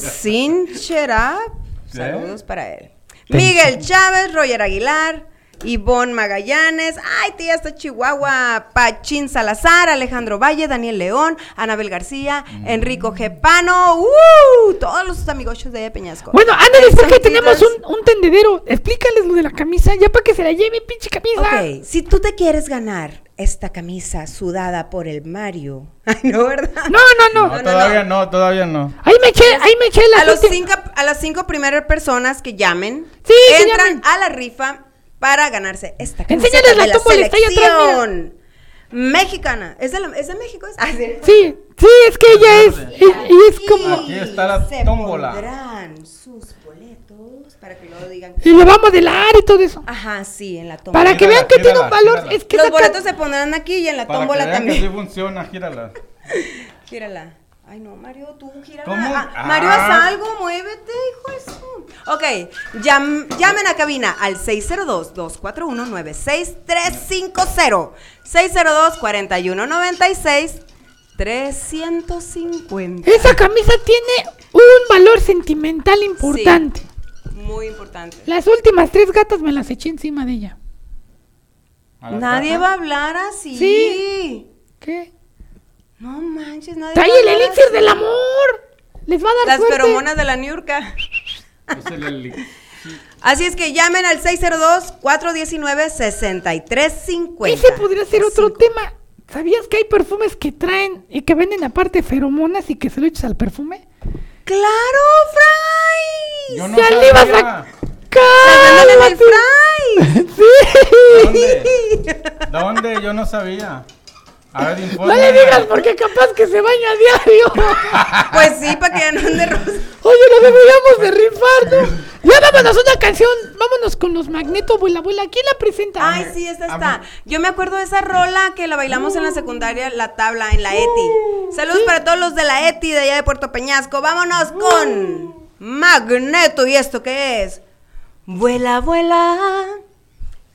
Saludos para él. Miguel Chávez, Roger Aguilar, Ivonne Magallanes, ay, tía hasta Chihuahua, Pachín Salazar, Alejandro Valle, Daniel León, Anabel García, Mm. Enrico Gepano, ¡uh! todos los amigos de Peñasco. Bueno, anda después que Santitas. tenemos un, un tendedero. Explícales lo de la camisa, ya para que se la lleve, pinche camisa. Ok, si tú te quieres ganar esta camisa sudada por el Mario. Ay, no, ¿verdad? No, no, no. No, todavía no, todavía no. Ahí me eché, ahí me eché la A, los cinco, a las cinco primeras personas que llamen, Sí, que entran llamen. a la rifa para ganarse esta camiseta Enséñales la de la tómbola, está ahí atrás, mira. selección mexicana. ¿Es de, la- es de México? ¿Es? Ah, sí. Sí, sí, es que ella es, y, y es como... Aquí está la se tómbola. pondrán sus boletos para que luego digan que... Y lo va a modelar y todo eso. Ajá, sí, en la tómbola. Para que vean que tiene un valor. gírala. Es que Los esa boletos se pondrán aquí y en la Para que tómbola vean que sí también. funciona, gírala. Gírala. Ay, no, Mario, tú gírala. ¿Cómo? Ah, Mario, Ah. haz algo, muévete, hijo de su. Ok, llam- llamen a cabina al 602-241-96350. 602-4196-350. Esa camisa tiene un valor sentimental importante. Muy importante. Las últimas tres gatas me las eché encima de ella. Nadie gatas. va a hablar así. Sí. ¿Qué? No manches, nadie Trae va a el elixir así. del amor. Les va a dar Las suerte. feromonas de la Niurka. Es el eli- Así es que llamen al 602-419-6350. Ese podría ser otro tema. ¿Sabías que hay perfumes que traen y que venden aparte feromonas y que se lo echas al perfume? ¡Claro, Fray! Yo no Ya le ibas sabía. a... ¡Las venden en el ¡Cálmate! Fray! ¡Sí! ¿Dónde? ¿Dónde? Yo no sabía. A ver, No le digas porque capaz que se baña a diario. Pues sí, para que ya no ande rosa. Oye, lo deberíamos de rifar, ¿no? Ya vámonos una canción. Vámonos con los Magneto, abuela, abuela. ¿Quién la presenta? Ay, sí, esta está. Yo me acuerdo de esa rola que la bailamos en la secundaria, la tabla, en la ETI. Saludos para todos los de la ETI de allá de Puerto Peñasco. Vámonos con Magneto. ¿Y esto qué es? Vuela, vuela.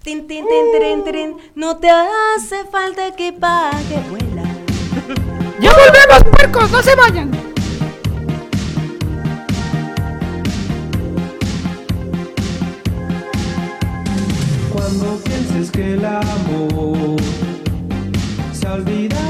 Tin, tin, tin, tirin. No te hace falta equipaje. Vuela. ¡Ya volvemos, puercos! ¡No se vayan! Cuando pienses que el amor se ha olvidado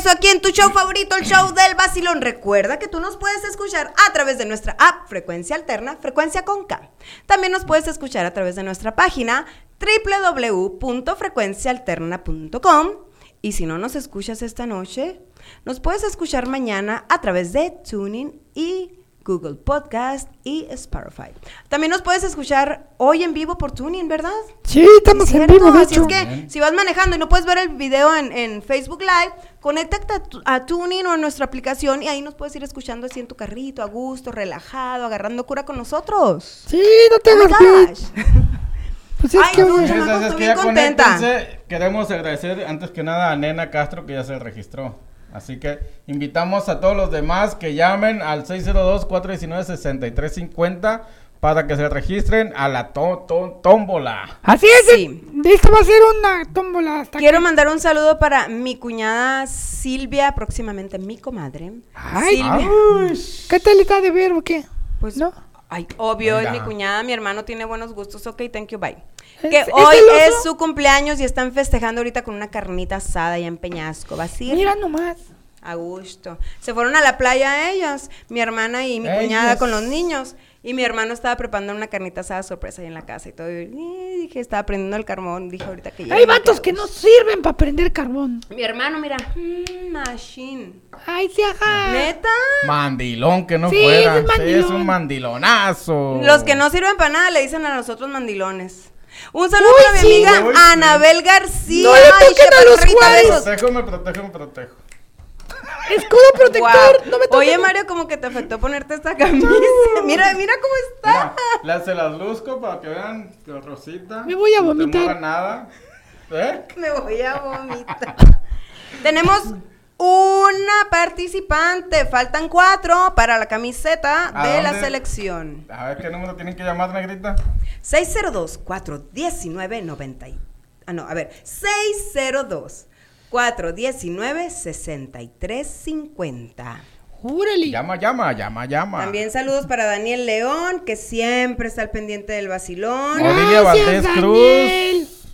regreso aquí en tu show favorito, el show del vacilón. Recuerda que tú nos puedes escuchar a través de nuestra app Frecuencia Alterna, Frecuencia con K. También nos puedes escuchar a través de nuestra página www.frecuenciaalterna.com. Y si no nos escuchas esta noche, nos puedes escuchar mañana a través de Tuning y Google Podcast y Spotify. También nos puedes escuchar hoy en vivo por Tuning, ¿verdad? Sí, estamos en vivo, de así es que si vas manejando y no puedes ver el video en, en Facebook Live, conéctate a, tu- a Tuning o a nuestra aplicación y ahí nos puedes ir escuchando así en tu carrito, a gusto, relajado, agarrando cura con nosotros. Sí, no te Oh hagas gosh. Pues es Ay, que, es estoy que bien ya contenta. Queremos agradecer antes que nada a Nena Castro que ya se registró. Así que invitamos a todos los demás que llamen al 602-419-6350 para que se registren a la to- to- tómbola. Así es, Sí. esto va a ser una tómbola hasta Quiero mandar un saludo para mi cuñada Silvia, próximamente mi comadre. Ay, Silvia. ¿Qué tal está de ver o qué? Pues ¿No? Ay, obvio, Venga. es mi cuñada, mi hermano tiene buenos gustos. Ok, thank you, bye. ¿Es- Que es hoy es su cumpleaños y están festejando ahorita con una carnita asada allá en Peñasco. ¿Vas a ir? Mira nomás. A gusto. Se fueron a la playa ellos, mi hermana y mi cuñada con los niños. Y mi hermano estaba preparando una carnita asada sorpresa ahí en la casa y todo. Y dije, estaba prendiendo el carbón. Dije ahorita que ya. Hay vatos que no sirven para prender carbón. Mi hermano, mira. mm, machine. Ay, sí, ajá. ¿Neta? Mandilón que no Sí, fuera. es Sí, mandilón. es un mandilonazo. Los que no sirven para nada le dicen a nosotros mandilones. Un saludo Uy, para mi sí. amiga Uy. Anabel García. No le Ay, toquen a los chaparrita, güeyes. besos. Protejo, me protejo, me protejo. Escudo protector. No me toques. Oye, Mario, como que te afectó ponerte esta camisa. Mira, mira cómo está. Mira, las se las luzco para que vean que Rosita. Me voy a no te vomitar. nada. ¿Eh? Me voy a vomitar. Tenemos una participante. Faltan cuatro para la camiseta ¿A de la dónde? selección. A ver qué número tienen que llamar, negrita. 602-419-90. Ah, no, a ver. 602-419-6350. Júrale. Llama, llama, llama, llama. También saludos para Daniel León, que siempre está al pendiente del vacilón. Odilia Valdés. Cruz.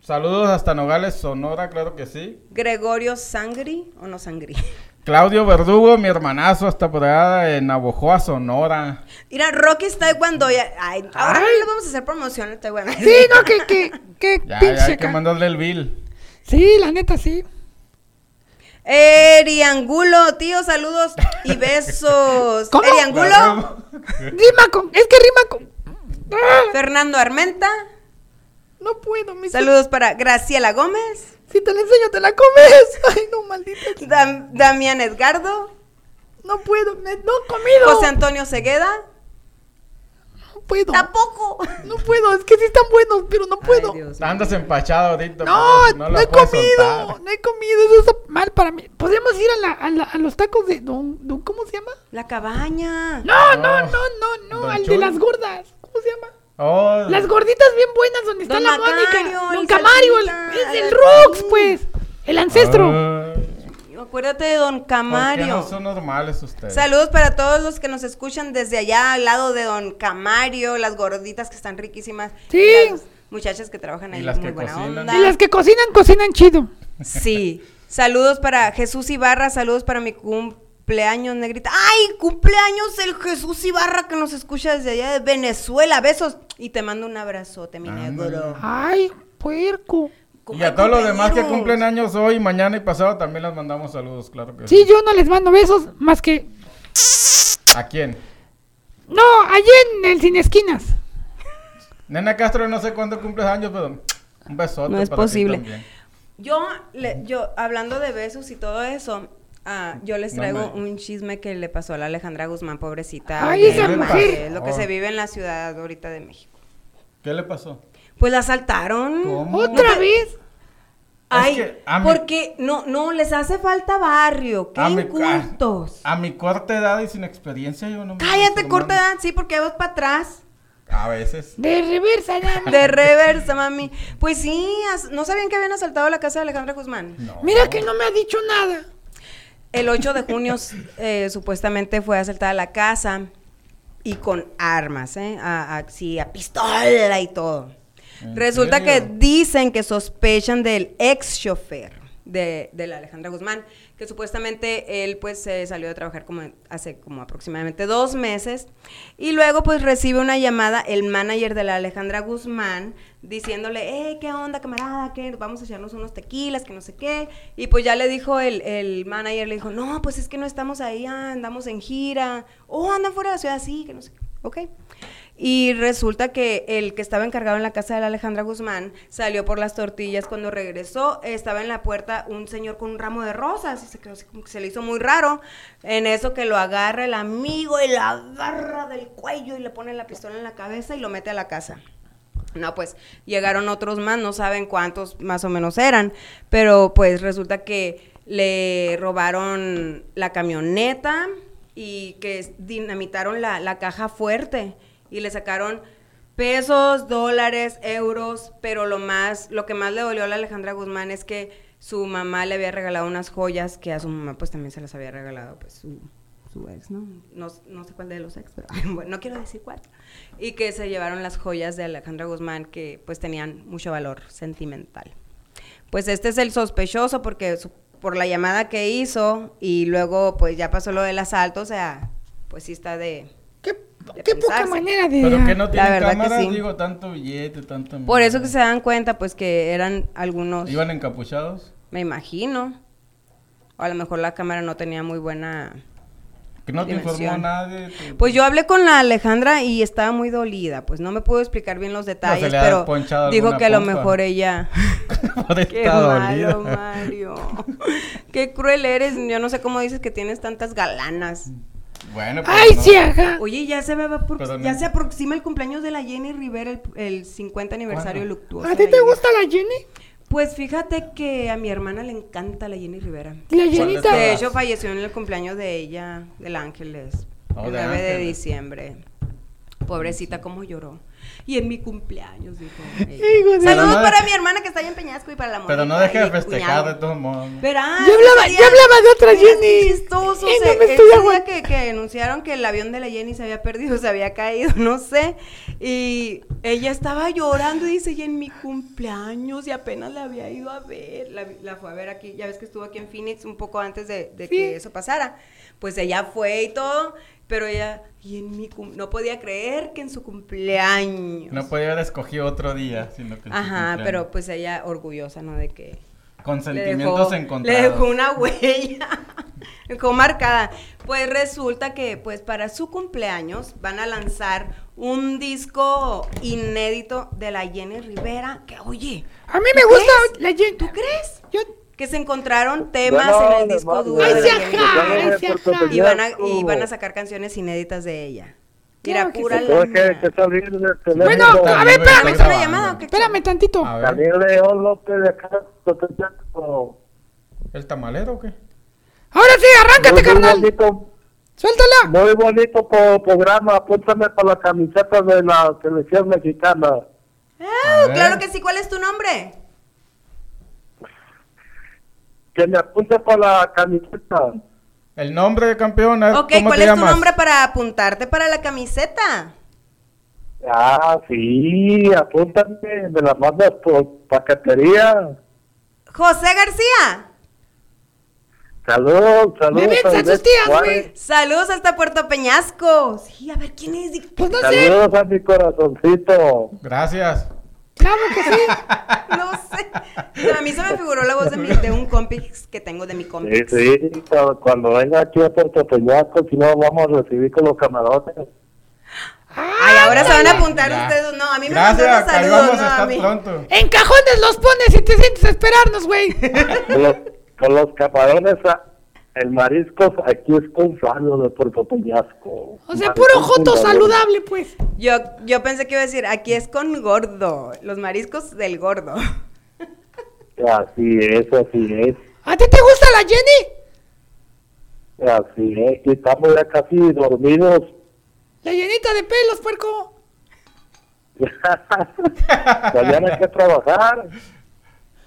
Saludos hasta Nogales, Sonora, claro que sí. Gregorio Sangri, o no Sangri. Claudio Verdugo, mi hermanazo, hasta por allá en Navojoa, Sonora. Mira, Rocky Taekwondo. Ya, ay, ahora Ay. no le vamos a hacer promoción a Taekwondo. Sí, no, que, que, que Ya, ya pinche. hay que mandarle el bill. Sí, la neta, sí. Eriangulo, tío, saludos y besos. ¿Cómo? Eriangulo, Rima con. Es que rima con. ¡Ah! Fernando Armenta. No puedo, mi Saludos para Graciela Gómez. Si te la enseño, te la comes. Ay, no, maldita. Dam- Damián Edgardo. No puedo, me, no he comido. José Antonio Cegueda. No puedo. Tampoco. No puedo, es que sí están buenos, pero no puedo. Ay, Dios mío. Andas empachado ahorita. No, no, he comido, soltar. no he comido, eso está mal para mí. ¿Podemos ir a, la, a, la- a los tacos de don, don- ¿cómo se llama? La cabaña. No, no, No. no, no, Don al de las gordas, ¿cómo se llama? Oh, Las gorditas bien buenas donde está Don la Macario, Mónica. Don Camario, el- el el Rux, Rux. pues, el ancestro. Ay, Acuérdate de Don ¿Por qué Camario. no son normales ustedes? Saludos para todos los que nos escuchan desde allá al lado de Don Camario, las gorditas que están riquísimas. Sí. y Las muchachas que trabajan Y ahí, las muy que buena cocinan. onda. Y las que cocinan, cocinan chido. Sí. Saludos para Jesús Ibarra, saludos para mi cumpleaños, negrita. ¡Ay, cumpleaños el Jesús Ibarra que nos escucha desde allá de Venezuela! Besos. Y te mando un abrazote, mi negro. Ay, puerco. Y a todos los demás que cumplen años hoy, mañana y pasado también les mandamos saludos, claro que Sí, yo no les mando besos más que. ¿A quién? No, allí en el Sin Esquinas. Nena Castro, no sé cuándo cumples años, pero un besote. No es para ti posible. también. Yo, le- yo, hablando de besos y todo eso, ah, yo les No traigo me- un chisme que le pasó a la Alejandra Guzmán, pobrecita. Ay, esa lo mujer. que- Lo que Oh. se vive en la ciudad ahorita de México. ¿Qué le pasó? Pues la asaltaron. ¿Cómo? ¿Otra vez? Ay, que mi- porque no, no, les hace falta barrio, qué A mi- incultos. A mi corta edad y sin experiencia, yo no me Cállate, corta edad, sí, porque vas para atrás. A veces. De reversa, ya. De reversa, mami. Pues sí, ¿no sabían que habían asaltado la casa de Alejandra Guzmán? No. Mira que no me ha dicho nada. El 8 de junio eh, supuestamente fue asaltada la casa y con armas, ¿eh? A, a- sí, a pistola y todo. ¿En Resulta que dicen que sospechan del ex chofer de, de la Alejandra Guzmán, que supuestamente él pues se salió de trabajar como hace como aproximadamente dos meses y luego pues recibe una llamada el manager de la Alejandra Guzmán diciéndole, hey, ¿qué onda camarada? que Vamos a echarnos unos tequilas, que no sé qué. Y pues ya le dijo el, el manager, le dijo, no, pues es que no estamos ahí, ah, andamos en gira. Oh, andan fuera de la ciudad, sí, que no sé qué. Ok. Y resulta que el que estaba encargado en la casa de la Alejandra Guzmán salió por las tortillas. Cuando regresó, estaba en la puerta un señor con un ramo de rosas y se quedó así como que se le hizo muy raro. En eso que lo agarra el amigo y la agarra del cuello y le pone la pistola en la cabeza y lo mete a la casa. No, pues llegaron otros más, no saben cuántos más o menos eran, pero pues resulta que le robaron la camioneta y que dinamitaron la, la caja fuerte y le sacaron pesos, dólares, euros, pero lo más, lo que más le dolió a la Alejandra Guzmán es que su mamá le había regalado unas joyas que a su mamá pues también se las había regalado pues su, su ex, ¿no? ¿no? no sé cuál de los ex, pero bueno, no quiero decir cuál. Y que se llevaron las joyas de Alejandra Guzmán que pues tenían mucho valor sentimental. Pues este es el sospechoso porque su- por la llamada que hizo y luego pues ya pasó lo del asalto, o sea, pues sí está de... Qué, poca manera de. Pero que no La tiene verdad que cámaras, sí. digo, tanto billete, tanto... Por eso que se dan cuenta pues que eran algunos... ¿Iban encapuchados? Me imagino. O a lo mejor la cámara no tenía muy buena... Que no te informó nadie. tu- Pues yo hablé con la Alejandra y estaba muy dolida, pues no me pudo explicar bien los detalles, pero dijo que a lo mejor ella... Qué malo, dolida. Mario. Qué cruel eres. Yo no sé cómo dices que tienes tantas galanas. Bueno, pues Ay, no. ajá. Oye, ya se, va por- ya se aproxima el cumpleaños de la Jenny Rivera, el, el 50 aniversario ¿Cuándo? luctuoso. ¿A de ti te Jenny. gusta la Jenny? Pues fíjate que a mi hermana le encanta la Jenny Rivera. La de todas? De hecho, falleció en el cumpleaños de ella, del Ángeles, Oh, el de 9 de Ángeles. diciembre. Pobrecita, cómo lloró. Y en mi cumpleaños, dijo. ella. Hijo de- Saludos no para de- mi hermana que está allá en Peñasco y para la Pero no Mónica deje y de festejar cuñado. de todos modos. Verás, Yo hablaba, yo hablaba de otra Jenny. chistoso. Y se- no me estoy día que, que anunciaron que el avión de la Jenny se había perdido, se había caído, no sé. Y ella estaba llorando y dice, y en mi cumpleaños, y apenas la había ido a ver. La, la fue a ver aquí, ya ves que estuvo aquí en Phoenix un poco antes de, de Sí. que eso pasara. Pues ella fue y todo, pero ella, y en mi cum- no podía creer que en su cumpleaños. No podía haber escogido otro día, sino que Ajá, pero pues ella orgullosa, ¿no? De que Con le sentimientos dejó, encontrados. le dejó una huella, dejó marcada. Pues resulta que, pues para su cumpleaños van a lanzar un disco inédito de la Jenny Rivera. Que oye, A mí me ¿Tú gusta crees? la Jenny. ¿tú crees? Yo, Que se encontraron temas Bueno, en el disco duro. Ay, de se ajá, Rivera. ay, se ajá. y, van a, y van a sacar canciones inéditas de ella. Mira, pura sí. Que, que salir del teléfono. Bueno, a ver, espérame, güey, ¿Es una llamada espérame tantito. A ver, Daniel León López de acá. ¿el tamalero o qué? Ahora sí, arráncate, Muy carnal. bonito, Suéltala. muy bonito po- programa. Apúntame para la camiseta de la selección mexicana. Ah, claro que sí. ¿Cuál es tu nombre? Que me apunte para la camiseta. El nombre de campeón, ver, Ok, ¿cómo ¿cuál te es tu nombre para apuntarte para la camiseta? Ah, sí, apúntame. Me la mandas por paquetería. José García. Saludos, saludos. Sus Ivette tías, güey. Saludos hasta Puerto Peñasco. Sí, a ver, ¿quién es? Pues no sé. Saludos a mi corazoncito. Gracias. Claro que sí. No sé. Pero a mí se me figuró la voz de, mi- de un compix que tengo de mi Sí, compix. sí, cuando- cuando venga aquí a Puerto Peñasco, si no, vamos a recibir con los camarones. Ay, ahora se van a apuntar Ya. ustedes. No, a mí me Gracias, los saludos, vamos no a mí. pronto. En cajones los pones y te sientes a esperarnos, güey. Con los, con los camarones, ah, el mariscos, aquí es con Fabio de Puerto Peñasco. O sea, puro joto saludable, pues. Yo, yo pensé que iba a decir, aquí es con gordo. Los mariscos del gordo. Así es, así es. ¿A ti te gusta la Jenny? Así es, aquí estamos ya casi dormidos. La llenita de pelos, puerco. Mañana hay que trabajar.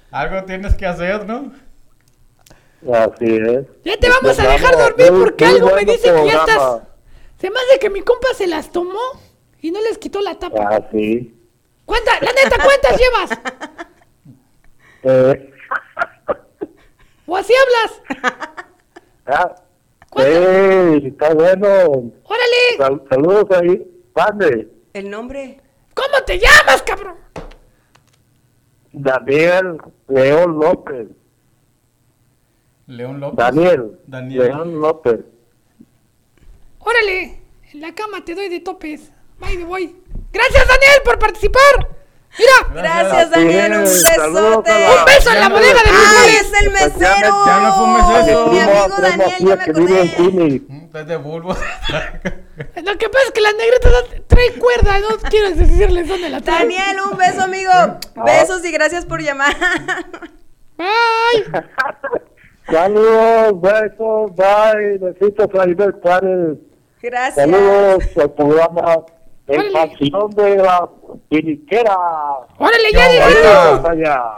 Algo tienes que hacer, ¿no? Así es. Ya te vamos a dejar dormir porque algo me dice que ya estás. Se me hace que mi compa se las tomó y no les quitó la tapa. Ah, sí. ¿Cuánta, la neta, cuántas llevas? Eh, ¿O así hablas? ah, ¿Cuántas? ey, está bueno. ¡Órale! Sal- saludos ahí. Padre, El nombre. ¿Cómo te llamas, cabrón? Daniel León López. León López. Daniel. Daniel. León López. Órale, en la cama te doy de topes. Bye, me voy. Gracias, Daniel, por participar. Mira, Gracias, Daniel. Un besote. un beso en la bodega de ¡Ay, Luis es el mesero! Ya no fumes eso. Mi Primo- amigo Daniel, ya me que vive en acordé. Mm, Es de bulbo. Lo que pasa es que la negrita no trae cuerda, no quiero decirles dónde la trae. Daniel, un beso, amigo. Besos y gracias por llamar. Bye. Saludos, besos, bye. Besitos a Ivette Juárez. Gracias. Saludos al programa Órale. Pasión de la Piniquera. Órale, ya allá.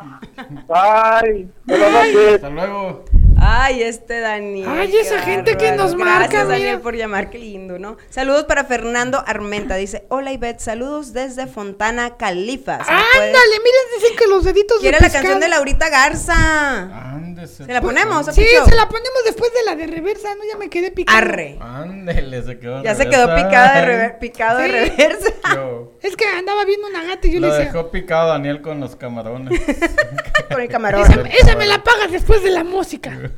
Bye. Buenas noches. Hasta luego. Ay, este Daniel. Ay, esa gente que nos marca, Gracias, Daniel, mira. por llamar, qué lindo, ¿no? Saludos para Fernando Armenta. Dice, hola Ivette, saludos desde Fontana, Califa. ¿Se me puede- Ándale, miren, dicen que los deditos Quiere de la pescado. canción de Laurita Garza. Ándese. ¿Se la ponemos? Sí, se la ponemos después de la de reversa, ¿no? Ya me quedé picado. Arre. Ándele, se quedó. Ya se quedó picada de rever- picado de reversa. Yo- Es que andaba viendo una gata y yo Lo le decía, dejó picado Daniel con los camarones. Con el camarón. esa, esa me la pagas después de la música.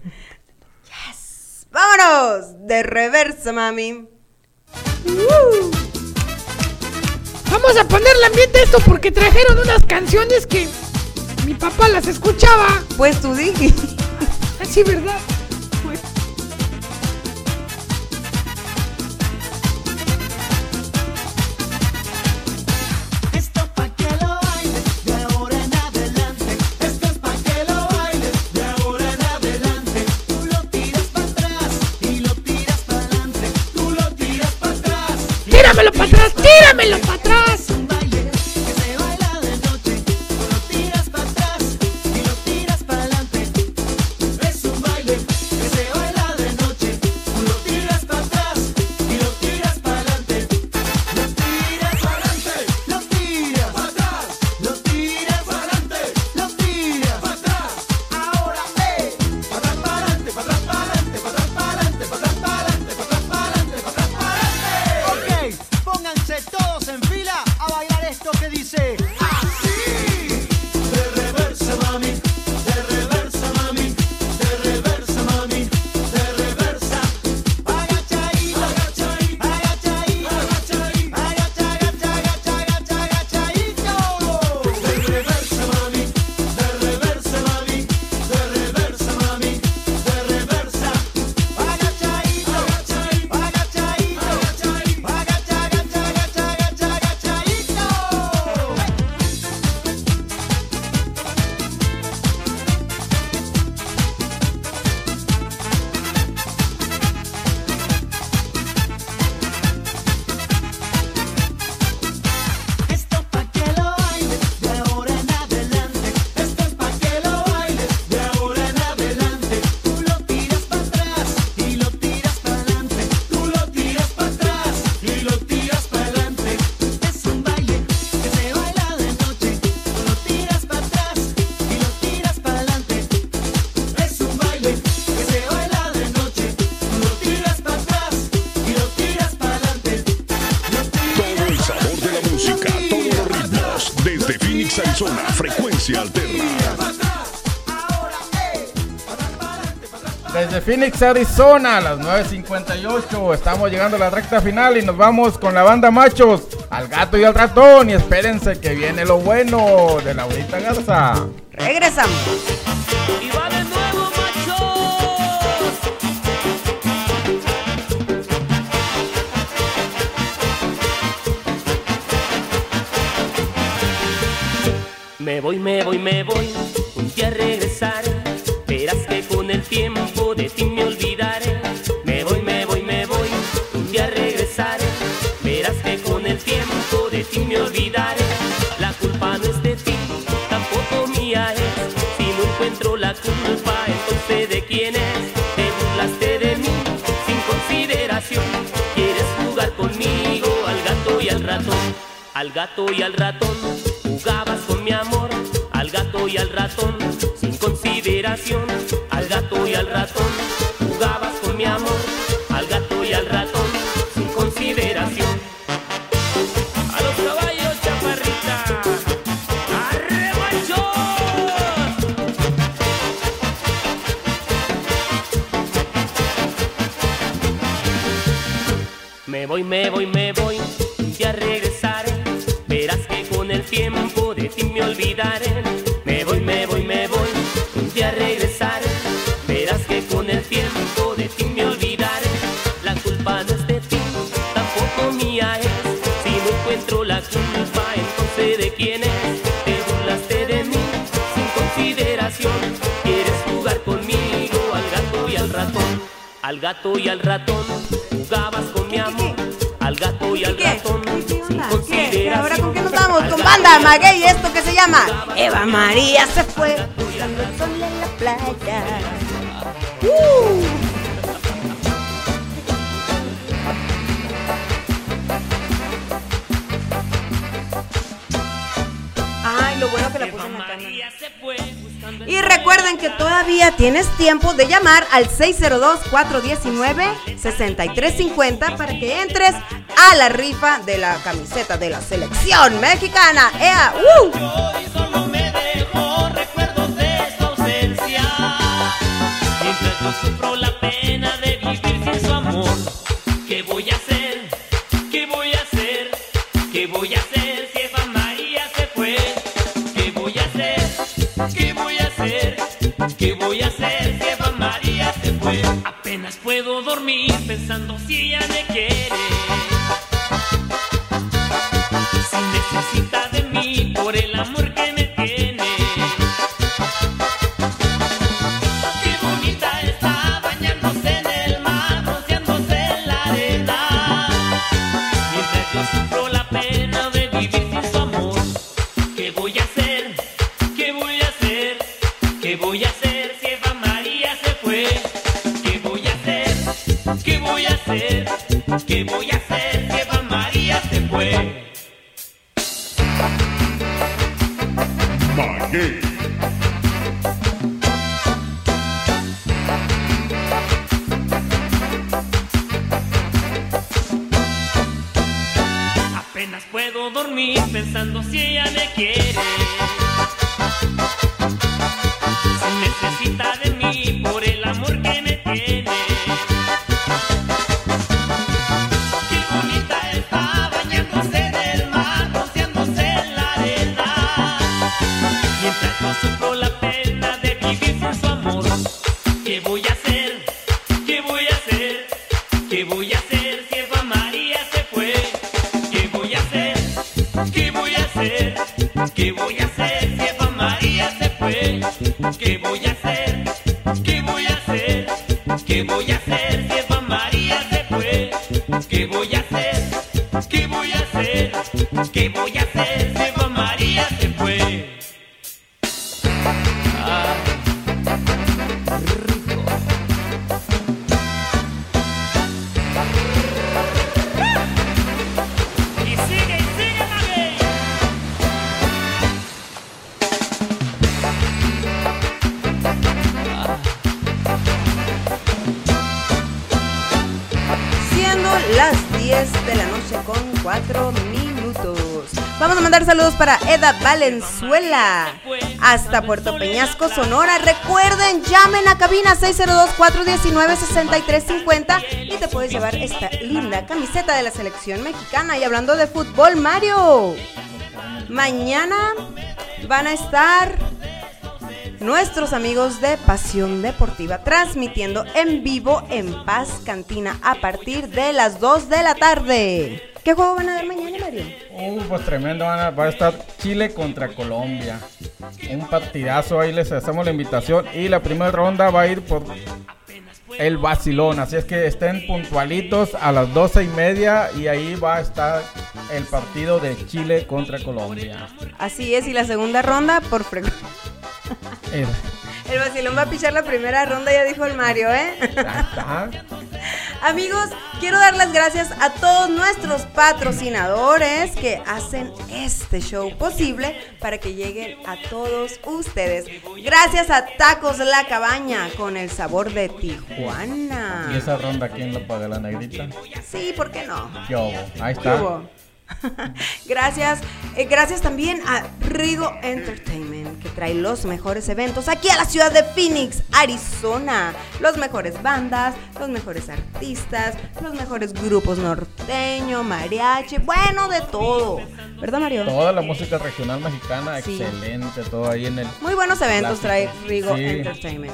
Vámonos de reversa, mami. Vamos a ponerle ambiente a esto porque trajeron unas canciones que mi papá las escuchaba. Pues tú dije. Así, ¿verdad? Phoenix, Arizona, a las 9.58. Estamos llegando a la recta final y nos vamos con la banda Machos, al gato y al ratón. Y espérense que viene lo bueno de Laurita Garza. Regresamos. Y va de nuevo, machos. Me voy, me voy, me voy, ti me olvidaré. La culpa no es de ti, tampoco mía es. Si no encuentro la culpa, entonces de quién es. Te burlaste de mí sin consideración. Quieres jugar conmigo al gato y al ratón. Al gato y al ratón jugabas con mi amor. Al gato y al ratón sin consideración. Al gato y al ratón me voy, me voy, ya regresaré. Verás que con el tiempo de ti me olvidaré. Me voy, me voy, me voy, ya regresaré. Verás que con el tiempo de ti me olvidaré. La culpa no es de ti, tampoco mía es. Si no encuentro la culpa, entonces de quién es. Te burlaste de mí sin consideración. Quieres jugar conmigo al gato y al ratón. Al gato y al ratón ¿Ahora con qué nos vamos? Con banda Maguey, esto que se llama Eva María se fue buscando el sol en la playa. Uh. Ay, lo bueno que la puse en la cámara. María se fue buscando el Y recuerden que todavía tienes tiempo de llamar al 602-419-6350 para que entres a la rifa de la camiseta de la selección mexicana. ¡Ea! ¡Uh! Sufro la pena de vivir sin su amor. ¿Qué voy a hacer? ¿Qué voy a hacer? ¿Qué voy a hacer si Eva María se fue? ¿Qué voy a hacer? ¿Qué voy a hacer? ¿Qué voy a hacer si Eva María se fue? Apenas puedo dormir pensando si hacer? Valenzuela hasta Puerto Peñasco, Sonora. Recuerden, llamen a cabina 602-419-6350 y te puedes llevar esta linda camiseta de la selección mexicana. Y hablando de fútbol, Mario, mañana van a estar nuestros amigos de Pasión Deportiva transmitiendo en vivo en Paz Cantina a partir de las 2 de la tarde. ¿Qué juego van a ver mañana, Mario? Uh, pues tremendo, va a estar Chile contra Colombia. Un partidazo, ahí les hacemos la invitación. Y la primera ronda va a ir por el Basilón. Así es que estén puntualitos a las doce y media. Y ahí va a estar el partido de Chile contra Colombia. Así es, y la segunda ronda por frecuencia. El vacilón va a pichar la primera ronda, ya dijo el Mario, ¿eh? ya está. Amigos, quiero dar las gracias a todos nuestros patrocinadores que hacen este show posible para que lleguen a todos ustedes. Gracias a Tacos La Cabaña con el sabor de Tijuana. ¿Y esa ronda quién lo paga? ¿La negrita? Sí, ¿por qué no? ¿Qué hubo? Ahí ¿Qué está. gracias, eh, gracias también a Rigo Entertainment que trae los mejores eventos aquí a la ciudad de Phoenix, Arizona. Los mejores bandas, los mejores artistas, los mejores grupos norteño, mariachi, bueno, de todo. ¿Verdad, Mario? Toda la música regional mexicana, Sí. excelente, todo ahí en el... Muy buenos eventos trae. Rigo Sí. Entertainment.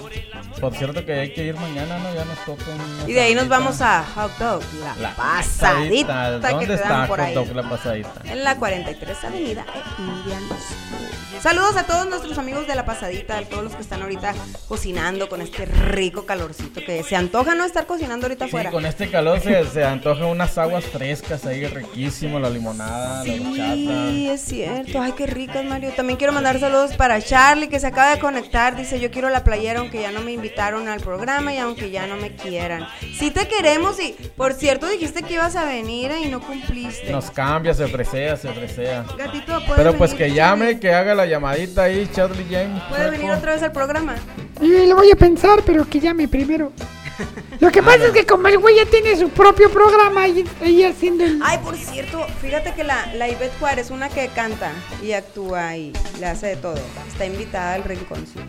Por cierto que hay que ir mañana, ¿no? Ya nos toca. Y de ahí nos vamos a Hot Dog, la, La pasadita que ¿Dónde te está dan por Hot ahí. Dog, la pasadita? En la 43 Avenida Indian School. Saludos a todos nuestros amigos de la pasadita, a todos los que están ahorita cocinando con este rico calorcito que se antoja no estar cocinando ahorita Sí, afuera. con este calor se, se antojan unas aguas frescas ahí, riquísimo, la limonada, la horchata. Sí, es cierto. Ay, qué ricas, Mario. También quiero mandar saludos para Charlie, que se acaba de conectar. Dice, yo quiero la playera, aunque ya no me invitaron al programa y aunque ya no me quieran. Sí te queremos y, por cierto, dijiste que ibas a venir y no cumpliste. Nos cambia, se fresea, se fresea. Gatito, ¿puedes Pero pues venir, que llame, que haga la llamadita ahí, Charlie James. ¿Puede venir otra vez al programa? Y lo voy a pensar, pero que llame primero. Lo que pasa es que como el güey ya tiene su propio programa y ahí haciendo el... Ay, por cierto, fíjate que la, la Ivette Juárez, una que canta y actúa y le hace de todo, está invitada al rinconcito.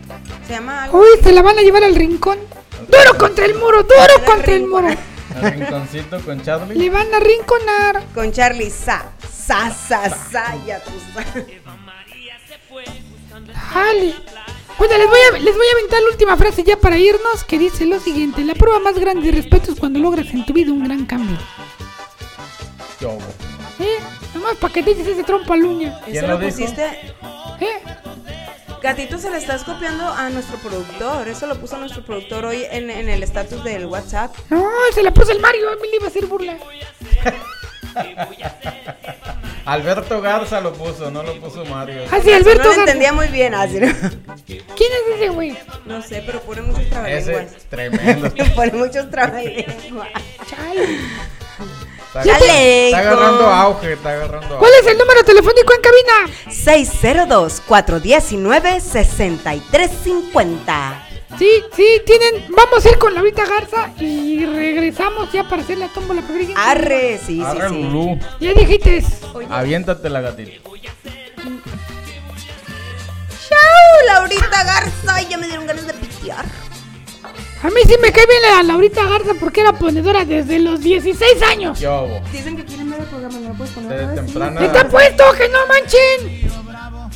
Se llama algo Uy, se la van a llevar al rincón. Duro contra el muro, duro contra el muro. El rinconcito con Charlie. Le van a rinconar. con Charlie Sa. Sa, sa, sa, ya tú sabes. Dale. Bueno, les voy, a, les voy a aventar la última frase ya para irnos, que dice lo siguiente. La prueba más grande de respeto es cuando logras en tu vida un gran cambio. ¿Qué hubo? ¿Eh? Nomás para que te dices ese trompo al uña. ¿Quién Eso lo pusiste. ¿Eh? Gatito se le estás copiando a nuestro productor. Eso lo puso nuestro productor hoy en, en el estatus del WhatsApp. No, se la puso el Mario, a mí le iba a hacer burla. Alberto Garza lo puso, no lo puso Mario. Ah, sí, no Alberto lo Garza. entendía muy bien, así. ¿no? ¿Quién es ese güey? No sé, pero pone muchos Ese trabalenguas. es tremendo. Pone muchos trabalenguas. Chale. Está, Ya le está digo. agarrando auge, está agarrando auge. ¿Cuál es el número telefónico en cabina? 602-419-6350. Sí, sí, tienen. Vamos a ir con Laurita Garza y regresamos ya para hacer la tómbola. Arre, sí, sí, Arre, sí. Lulú. Ya dijiste. Aviéntate la gatita. ¡Chao, Laurita Garza! Ay, ya me dieron ganas de pitear. A mí sí me cae bien la Laurita Garza porque era ponedora desde los 16 años. ¿Qué hubo? Dicen que quieren ver el programa, ¿no lo puedes poner Desde temprana. ¡Está puesto! ¡Que no manchen!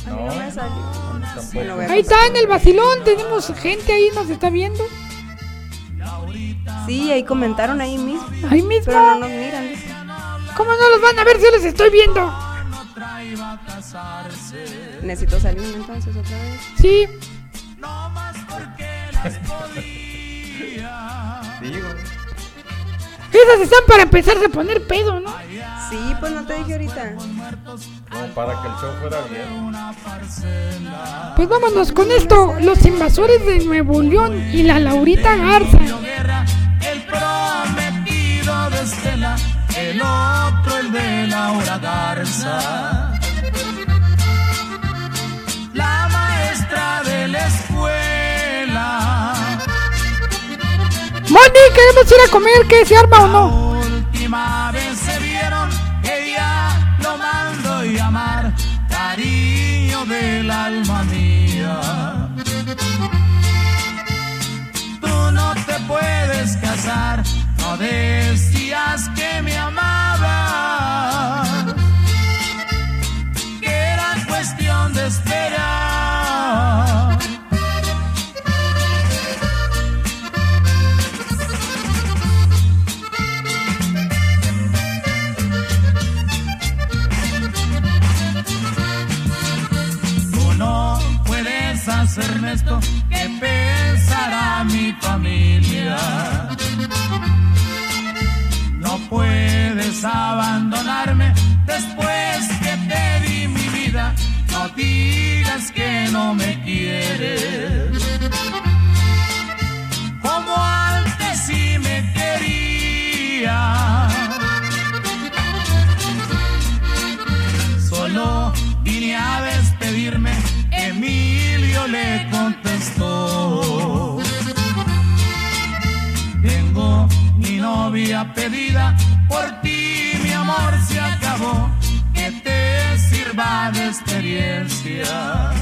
No, No me salió. a Ahí está en el vacilón. Tenemos gente ahí, nos está viendo. Sí, ahí comentaron ahí mismo. Ahí mismo. Pero no nos miran. dice. ¿Cómo no los van a ver si yo les estoy viendo? Necesito salirme entonces otra vez. Sí. Digo. Esas están para empezarse a poner pedo, ¿no? Sí, pues no te dije ahorita. Como para que el show fuera bien. Pues vámonos con esto. Los invasores de Nuevo León y la Laurita Garza. el prometido de Estela, el otro el de Laura Garza. Moni, queremos ir a comer, ¿qué se arma o no? última vez se vieron, ella lo mandó llamar cariño del alma mía. Tú no te puedes casar, no decías que me amabas, que era cuestión de esperar. Hacerme esto que pensará mi familia. No puedes abandonarme después que te di mi vida. No digas que no me quieres. Como antes sí me querías. Le contestó. Tengo mi novia pedida, por ti mi amor se acabó, que te sirva de experiencia.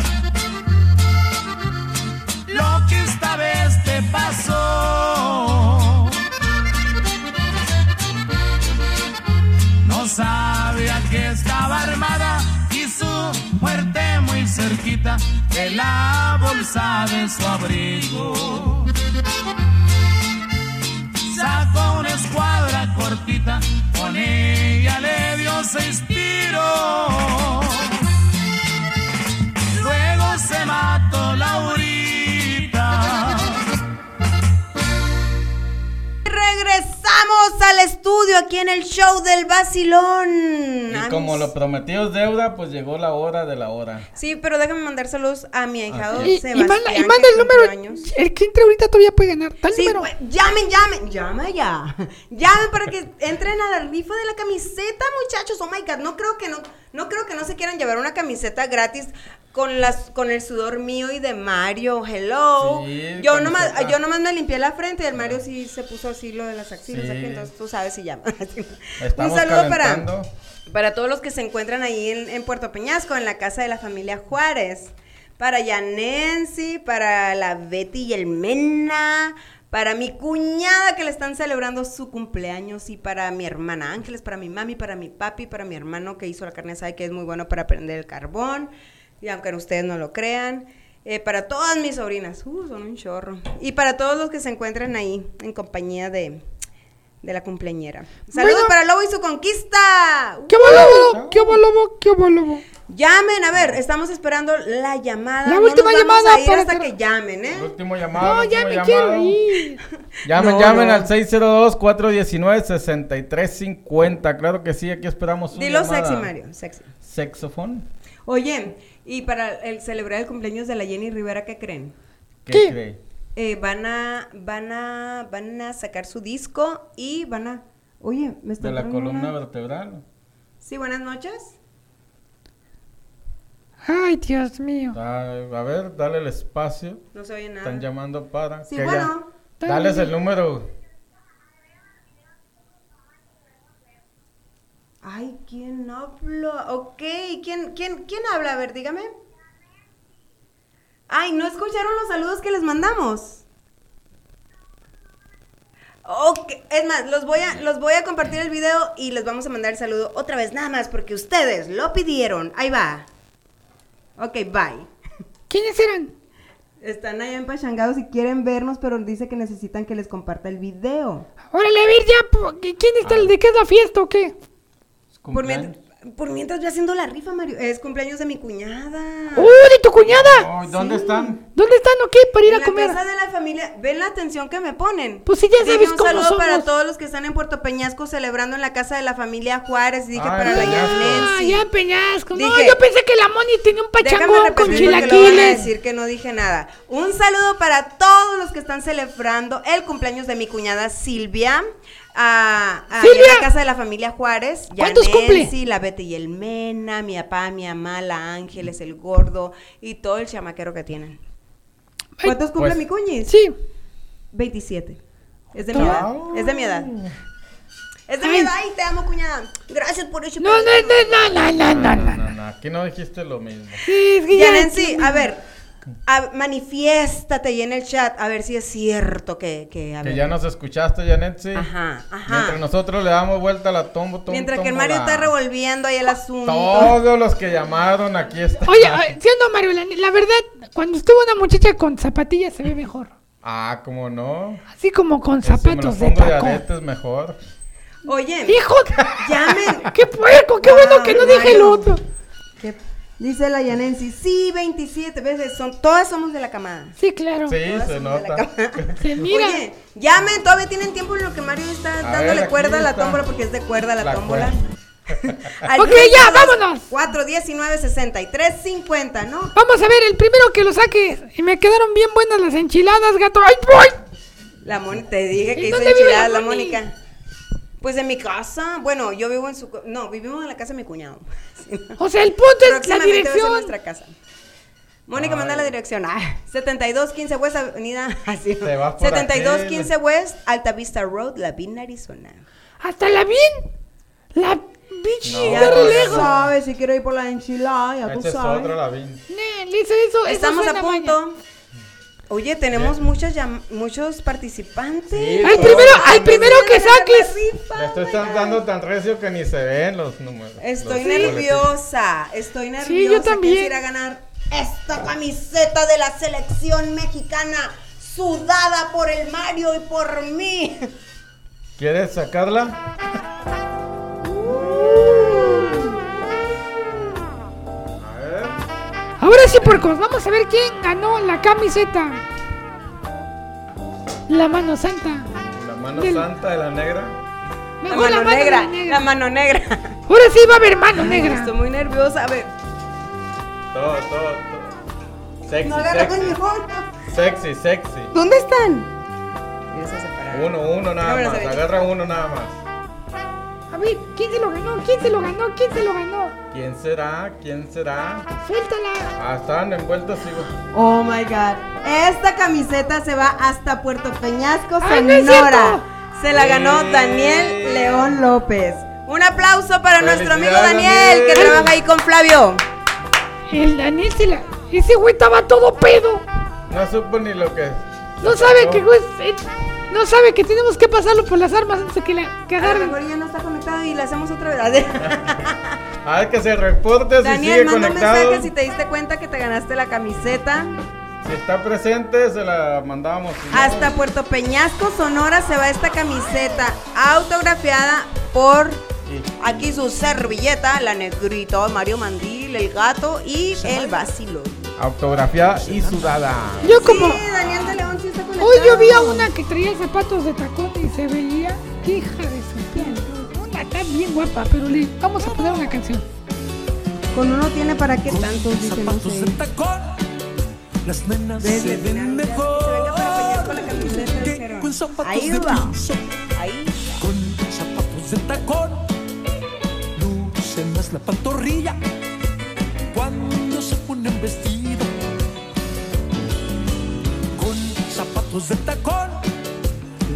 Lo que esta vez te pasó. No sabía que estaba armada cerquita de la bolsa de su abrigo. Sacó una escuadra cortita, con ella le dio seis tiros. Luego se mató Laurita. Regresamos al estudio aquí en el show del vacilón. Y como lo prometido es deuda, pues llegó la hora de la hora. Sí, pero déjame mandar saludos a mi ahijado. Y, manda, y que manda el número. años. El que entre ahorita todavía puede ganar. Tal Sí, número. pues, llamen, llamen, llama ya. Llamen para que entren a la rifa de la camiseta, muchachos. Oh my god, no creo que no, no creo que no se quieran llevar una camiseta gratis con las, con el sudor mío y de Mario. Hello. Sí, yo nomás, camiseta. yo nomás me limpié la frente y el Mario sí se puso así lo de las axilas Sí. aquí, entonces tú sabes si llama. Estamos Un saludo para, para todos los que se encuentran ahí en, en Puerto Peñasco, en la casa de la familia Juárez. Para Yanensi, para la Betty y el Mena, para mi cuñada que le están celebrando su cumpleaños y para mi hermana Ángeles, para mi mami, para mi papi, para mi hermano que hizo la carne asada que es muy bueno para prender el carbón, y aunque ustedes no lo crean. eh, para todas mis sobrinas, uh, son un chorro. Y para todos los que se encuentran ahí en compañía de, de la cumpleañera. Saludos Bueno. para Lobo y su conquista. ¿Qué hubo, lobo? ¿Qué hubo, lobo? ¿Qué hubo, lobo? Llamen, a ver, estamos esperando la llamada. La No última nos vamos llamada a ir para hasta que llamen, ¿eh? Último llamado. No, ya me quiero ir. Llamen, No, llamen no. al 602-419-6350. Claro que sí, aquí esperamos su Dilo llamada. sexy, Mario, sexy. ¿Sexofón? Oye, y para el celebrar el cumpleaños de la Jenny Rivera, ¿qué creen? ¿Qué, ¿Qué? cree? Eh, van a, van a, van a sacar su disco y van a, oye, me está ¿De la columna una- vertebral? Sí, buenas noches. Ay, Dios mío. Ah, a ver, dale el espacio. No se oye nada. Están llamando para. Sí, que bueno. ya- Dales el número. Ay, ¿quién habla? Ok, ¿quién, quién, quién habla? A ver, dígame. Ay, ¿no escucharon los saludos que les mandamos? Ok, es más, los voy, a, los voy a compartir el video y les vamos a mandar el saludo otra vez, nada más, porque ustedes lo pidieron. Ahí va. Ok, bye. ¿Quiénes eran? Están allá en Pachangados y quieren vernos, pero dice que necesitan que les comparta el video. Órale, a ver ya. ¿Quién está el de qué es la fiesta o qué? Por mientras, por mientras voy haciendo la rifa, Mario. Es cumpleaños de mi cuñada. ¡Uh, de tu cuñada! Ay, ¿Dónde están? ¿Dónde están o qué? Para ir En a la comer. casa de la familia, ven la atención que me ponen. Pues sí, ya Dije sabes un cómo saludo para todos los que están en Puerto Peñasco celebrando en la casa de la familia Juárez. Dije Ay, para la Peñasco. Ah, Yanensi. ya en Peñasco. no, Dije- yo pensé que la Moni tenía un Déjame pachangón con repetir porque lo van a chilaquiles. decir que no dije nada. Un saludo para todos los que están celebrando el cumpleaños de mi cuñada Silvia. A, la casa de la familia Juárez. ¿Cuántos cumple? Sí, la Betty y el Mena, mi papá, mi mamá, la Ángeles, el gordo y todo el chamaquero que tienen. ¿Cuántos cumple Pues- mi cuñis? Sí. 27. Es de mi edad. Es de mi edad. Es de mi edad y te amo, cuñada. Gracias por eso. No, no, no, no, no, no, no. No, no, aquí no dijiste lo mismo. Sí, es que ya- Yanensi, a ver, a- manifiéstate ahí en el chat a ver si es cierto que, que, a Que ver. ya nos escuchaste, Janetsi. Ajá, ajá. Mientras nosotros le damos vuelta a la tombo, tombo, Mientras que el. Mario está revolviendo ahí el asunto. Todos los que llamaron aquí están. Oye, sí o no, Mario, la, la verdad, cuando estuvo una muchacha con zapatillas se ve mejor. Ah, ¿cómo no? Así como con me lo zapatos de pongo de aretes mejor. Oye, ¡Hijo! llamen. ¡Qué puerco! ¡Qué bueno que no dije el otro! ¿Qué? Dice la Yanensi, sí, 27 veces, son, todas somos de la camada. Sí, claro. Sí, Todas se nota. Se mira. Oye, llamen, todavía tienen tiempo en lo que Mario está A dándole ver, cuerda a la tómbola porque es de cuerda la, La tómbola. Ok, ya, vámonos. 4, 19, 63, 50, ¿no? Vamos a ver, el primero que lo saque. Y me quedaron bien buenas las enchiladas, gato. ¡Ay, voy! La Moni, te dije que ¿En hizo enchiladas la la Moni? Mónica. Pues en mi casa. Bueno, yo vivo en su. No, vivimos en la casa de mi cuñado. O sea, el punto es la Próximamente va a ser dirección. nuestra casa. Mónica, manda la dirección. Ah, 7215 West Avenida. Así. Te vas por 7215 West Alta Vista Road, La Vina, Arizona. Hasta la bien. La bichi No, de ya lejos. sabes, si quiero ir por la enchilada, ya Ese es otro Lavín. Nel, eso, eso, eso Estamos a punto. Oye, tenemos muchos, llam- muchos participantes. Sí, Al todos. primero, Ay, primero que la saques. Le estoy oh dando tan recio que ni se ven los números. Estoy los nerviosa, estoy nerviosa. Sí, yo ¿Quién también. a ganar esta camiseta de la selección mexicana sudada por el Mario y por mí? ¿Quieres sacarla? A Ahora sí, porcos, vamos a ver quién ganó la camiseta. La mano santa. La mano Del- santa de la negra. La mano la negra, negra. la mano negra. Ahora sí va a haber mano negra. Estoy muy nerviosa. A ver, Todo, todo, todo. Sexy, no sexy. Sexy, sexy. ¿Dónde están? Uno, uno nada más. Agarra uno nada más. Ver, ¿quién se lo ganó? ¿Quién se lo ganó? ¿Quién se lo ganó? ¿Quién será? ¿Quién será? Suéltala. Ah, estaban envueltos, sigo. Oh my god. Esta camiseta se va hasta Puerto Peñasco, no es Sonora. cierto. se la ganó. Daniel León López. Un aplauso para nuestro amigo Daniel, que trabaja ahí con Flavio. El Daniel se la... Ese güey estaba todo pedo. No supo ni lo que. No sabe que güey... eh, No sabe que tenemos que pasarlo por las armas antes de que, la, que A lo agarren. mejor ya no está conectado y le hacemos otra vez. A ver que se reporte si Daniel, sigue manda un conectado. mensaje si te diste cuenta que te ganaste la camiseta. Si está presente, se la mandamos. Hasta Puerto Peñasco, Sonora, se va esta camiseta autografiada por aquí su servilleta, la negrito, Mario Mandil, el gato y el vacilo. Autografiada y sudada. Yo como... Sí, Daniel de León sí está conectado. Hoy yo vi a una que traía zapatos de tacón y se veía hija de su piel. Una está bien guapa, pero le vamos a poner una canción. Con uno tiene para qué tanto, dice no Zapatos de sé. tacón, las nenas se ven mejor. se venga para con zapatos Ahí de va. piso, Ahí con zapatos de tacón, luce más la pantorrilla cuando se ponen vestido. Con zapatos de tacón,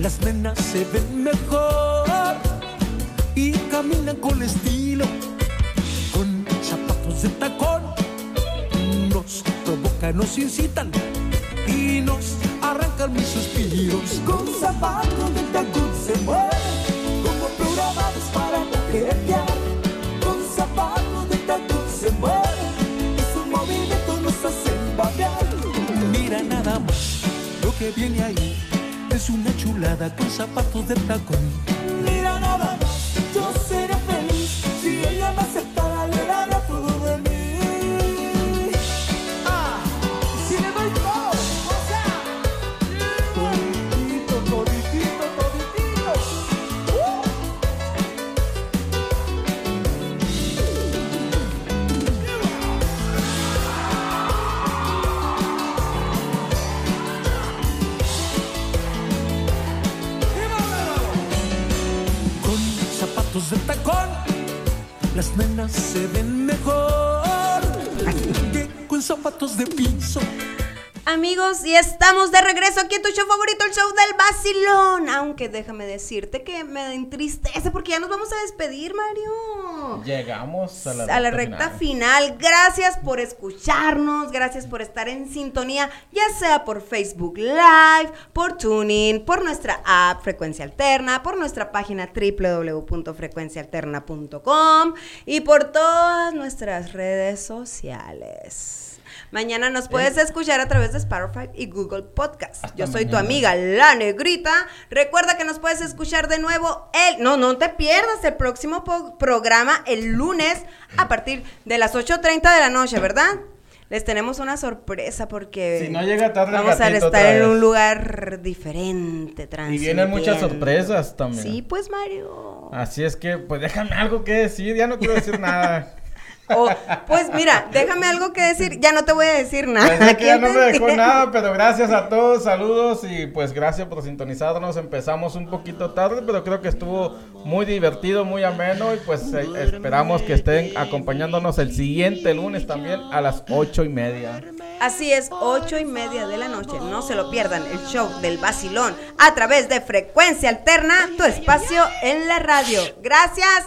las nenas se ven mejor y caminan con estilo. Con zapatos de tacón, nos provocan, nos incitan y nos arrancan mis suspiros. Con zapatos de tacón se mueven como programados para coquetear. Con zapatos de tacón se mueven que viene ahí. Es una chulada con zapatos de tacón. Amigos, y estamos de regreso aquí en tu show favorito, el show del vacilón. Aunque déjame decirte que me entristece porque ya nos vamos a despedir, Mario. Llegamos a la, a la recta final. Gracias por escucharnos, gracias por estar en sintonía, ya sea por Facebook Live, por Tuning, por nuestra app Frecuencia Alterna, por nuestra página www.frecuencialterna.com y por todas nuestras redes sociales. Mañana nos puedes escuchar a través de Spotify y Google Podcast. Yo soy tu amiga La Negrita. Recuerda que nos puedes escuchar de nuevo el... No, no te pierdas el próximo programa el lunes a partir de las 8.30 de la noche, ¿verdad? Les tenemos una sorpresa porque Si no llega tarde vamos a estar en un lugar diferente, Y vienen muchas sorpresas también. Sí, pues Mario. Así es que, pues déjame algo que decir, ya no quiero decir nada. O, pues mira, déjame algo que decir. Ya no te voy a decir nada. Que ya ¿Quién no me dejó nada, pero gracias a todos, saludos y pues gracias por sintonizarnos. Empezamos un poquito tarde, pero creo que estuvo muy divertido, muy ameno y pues eh, esperamos que estén acompañándonos el siguiente lunes también a las ocho y media. Así es, ocho y media de la noche. No se lo pierdan, el show del vacilón a través de Frecuencia Alterna, tu espacio en la radio. Gracias,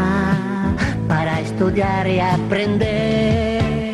para estudiar y aprender.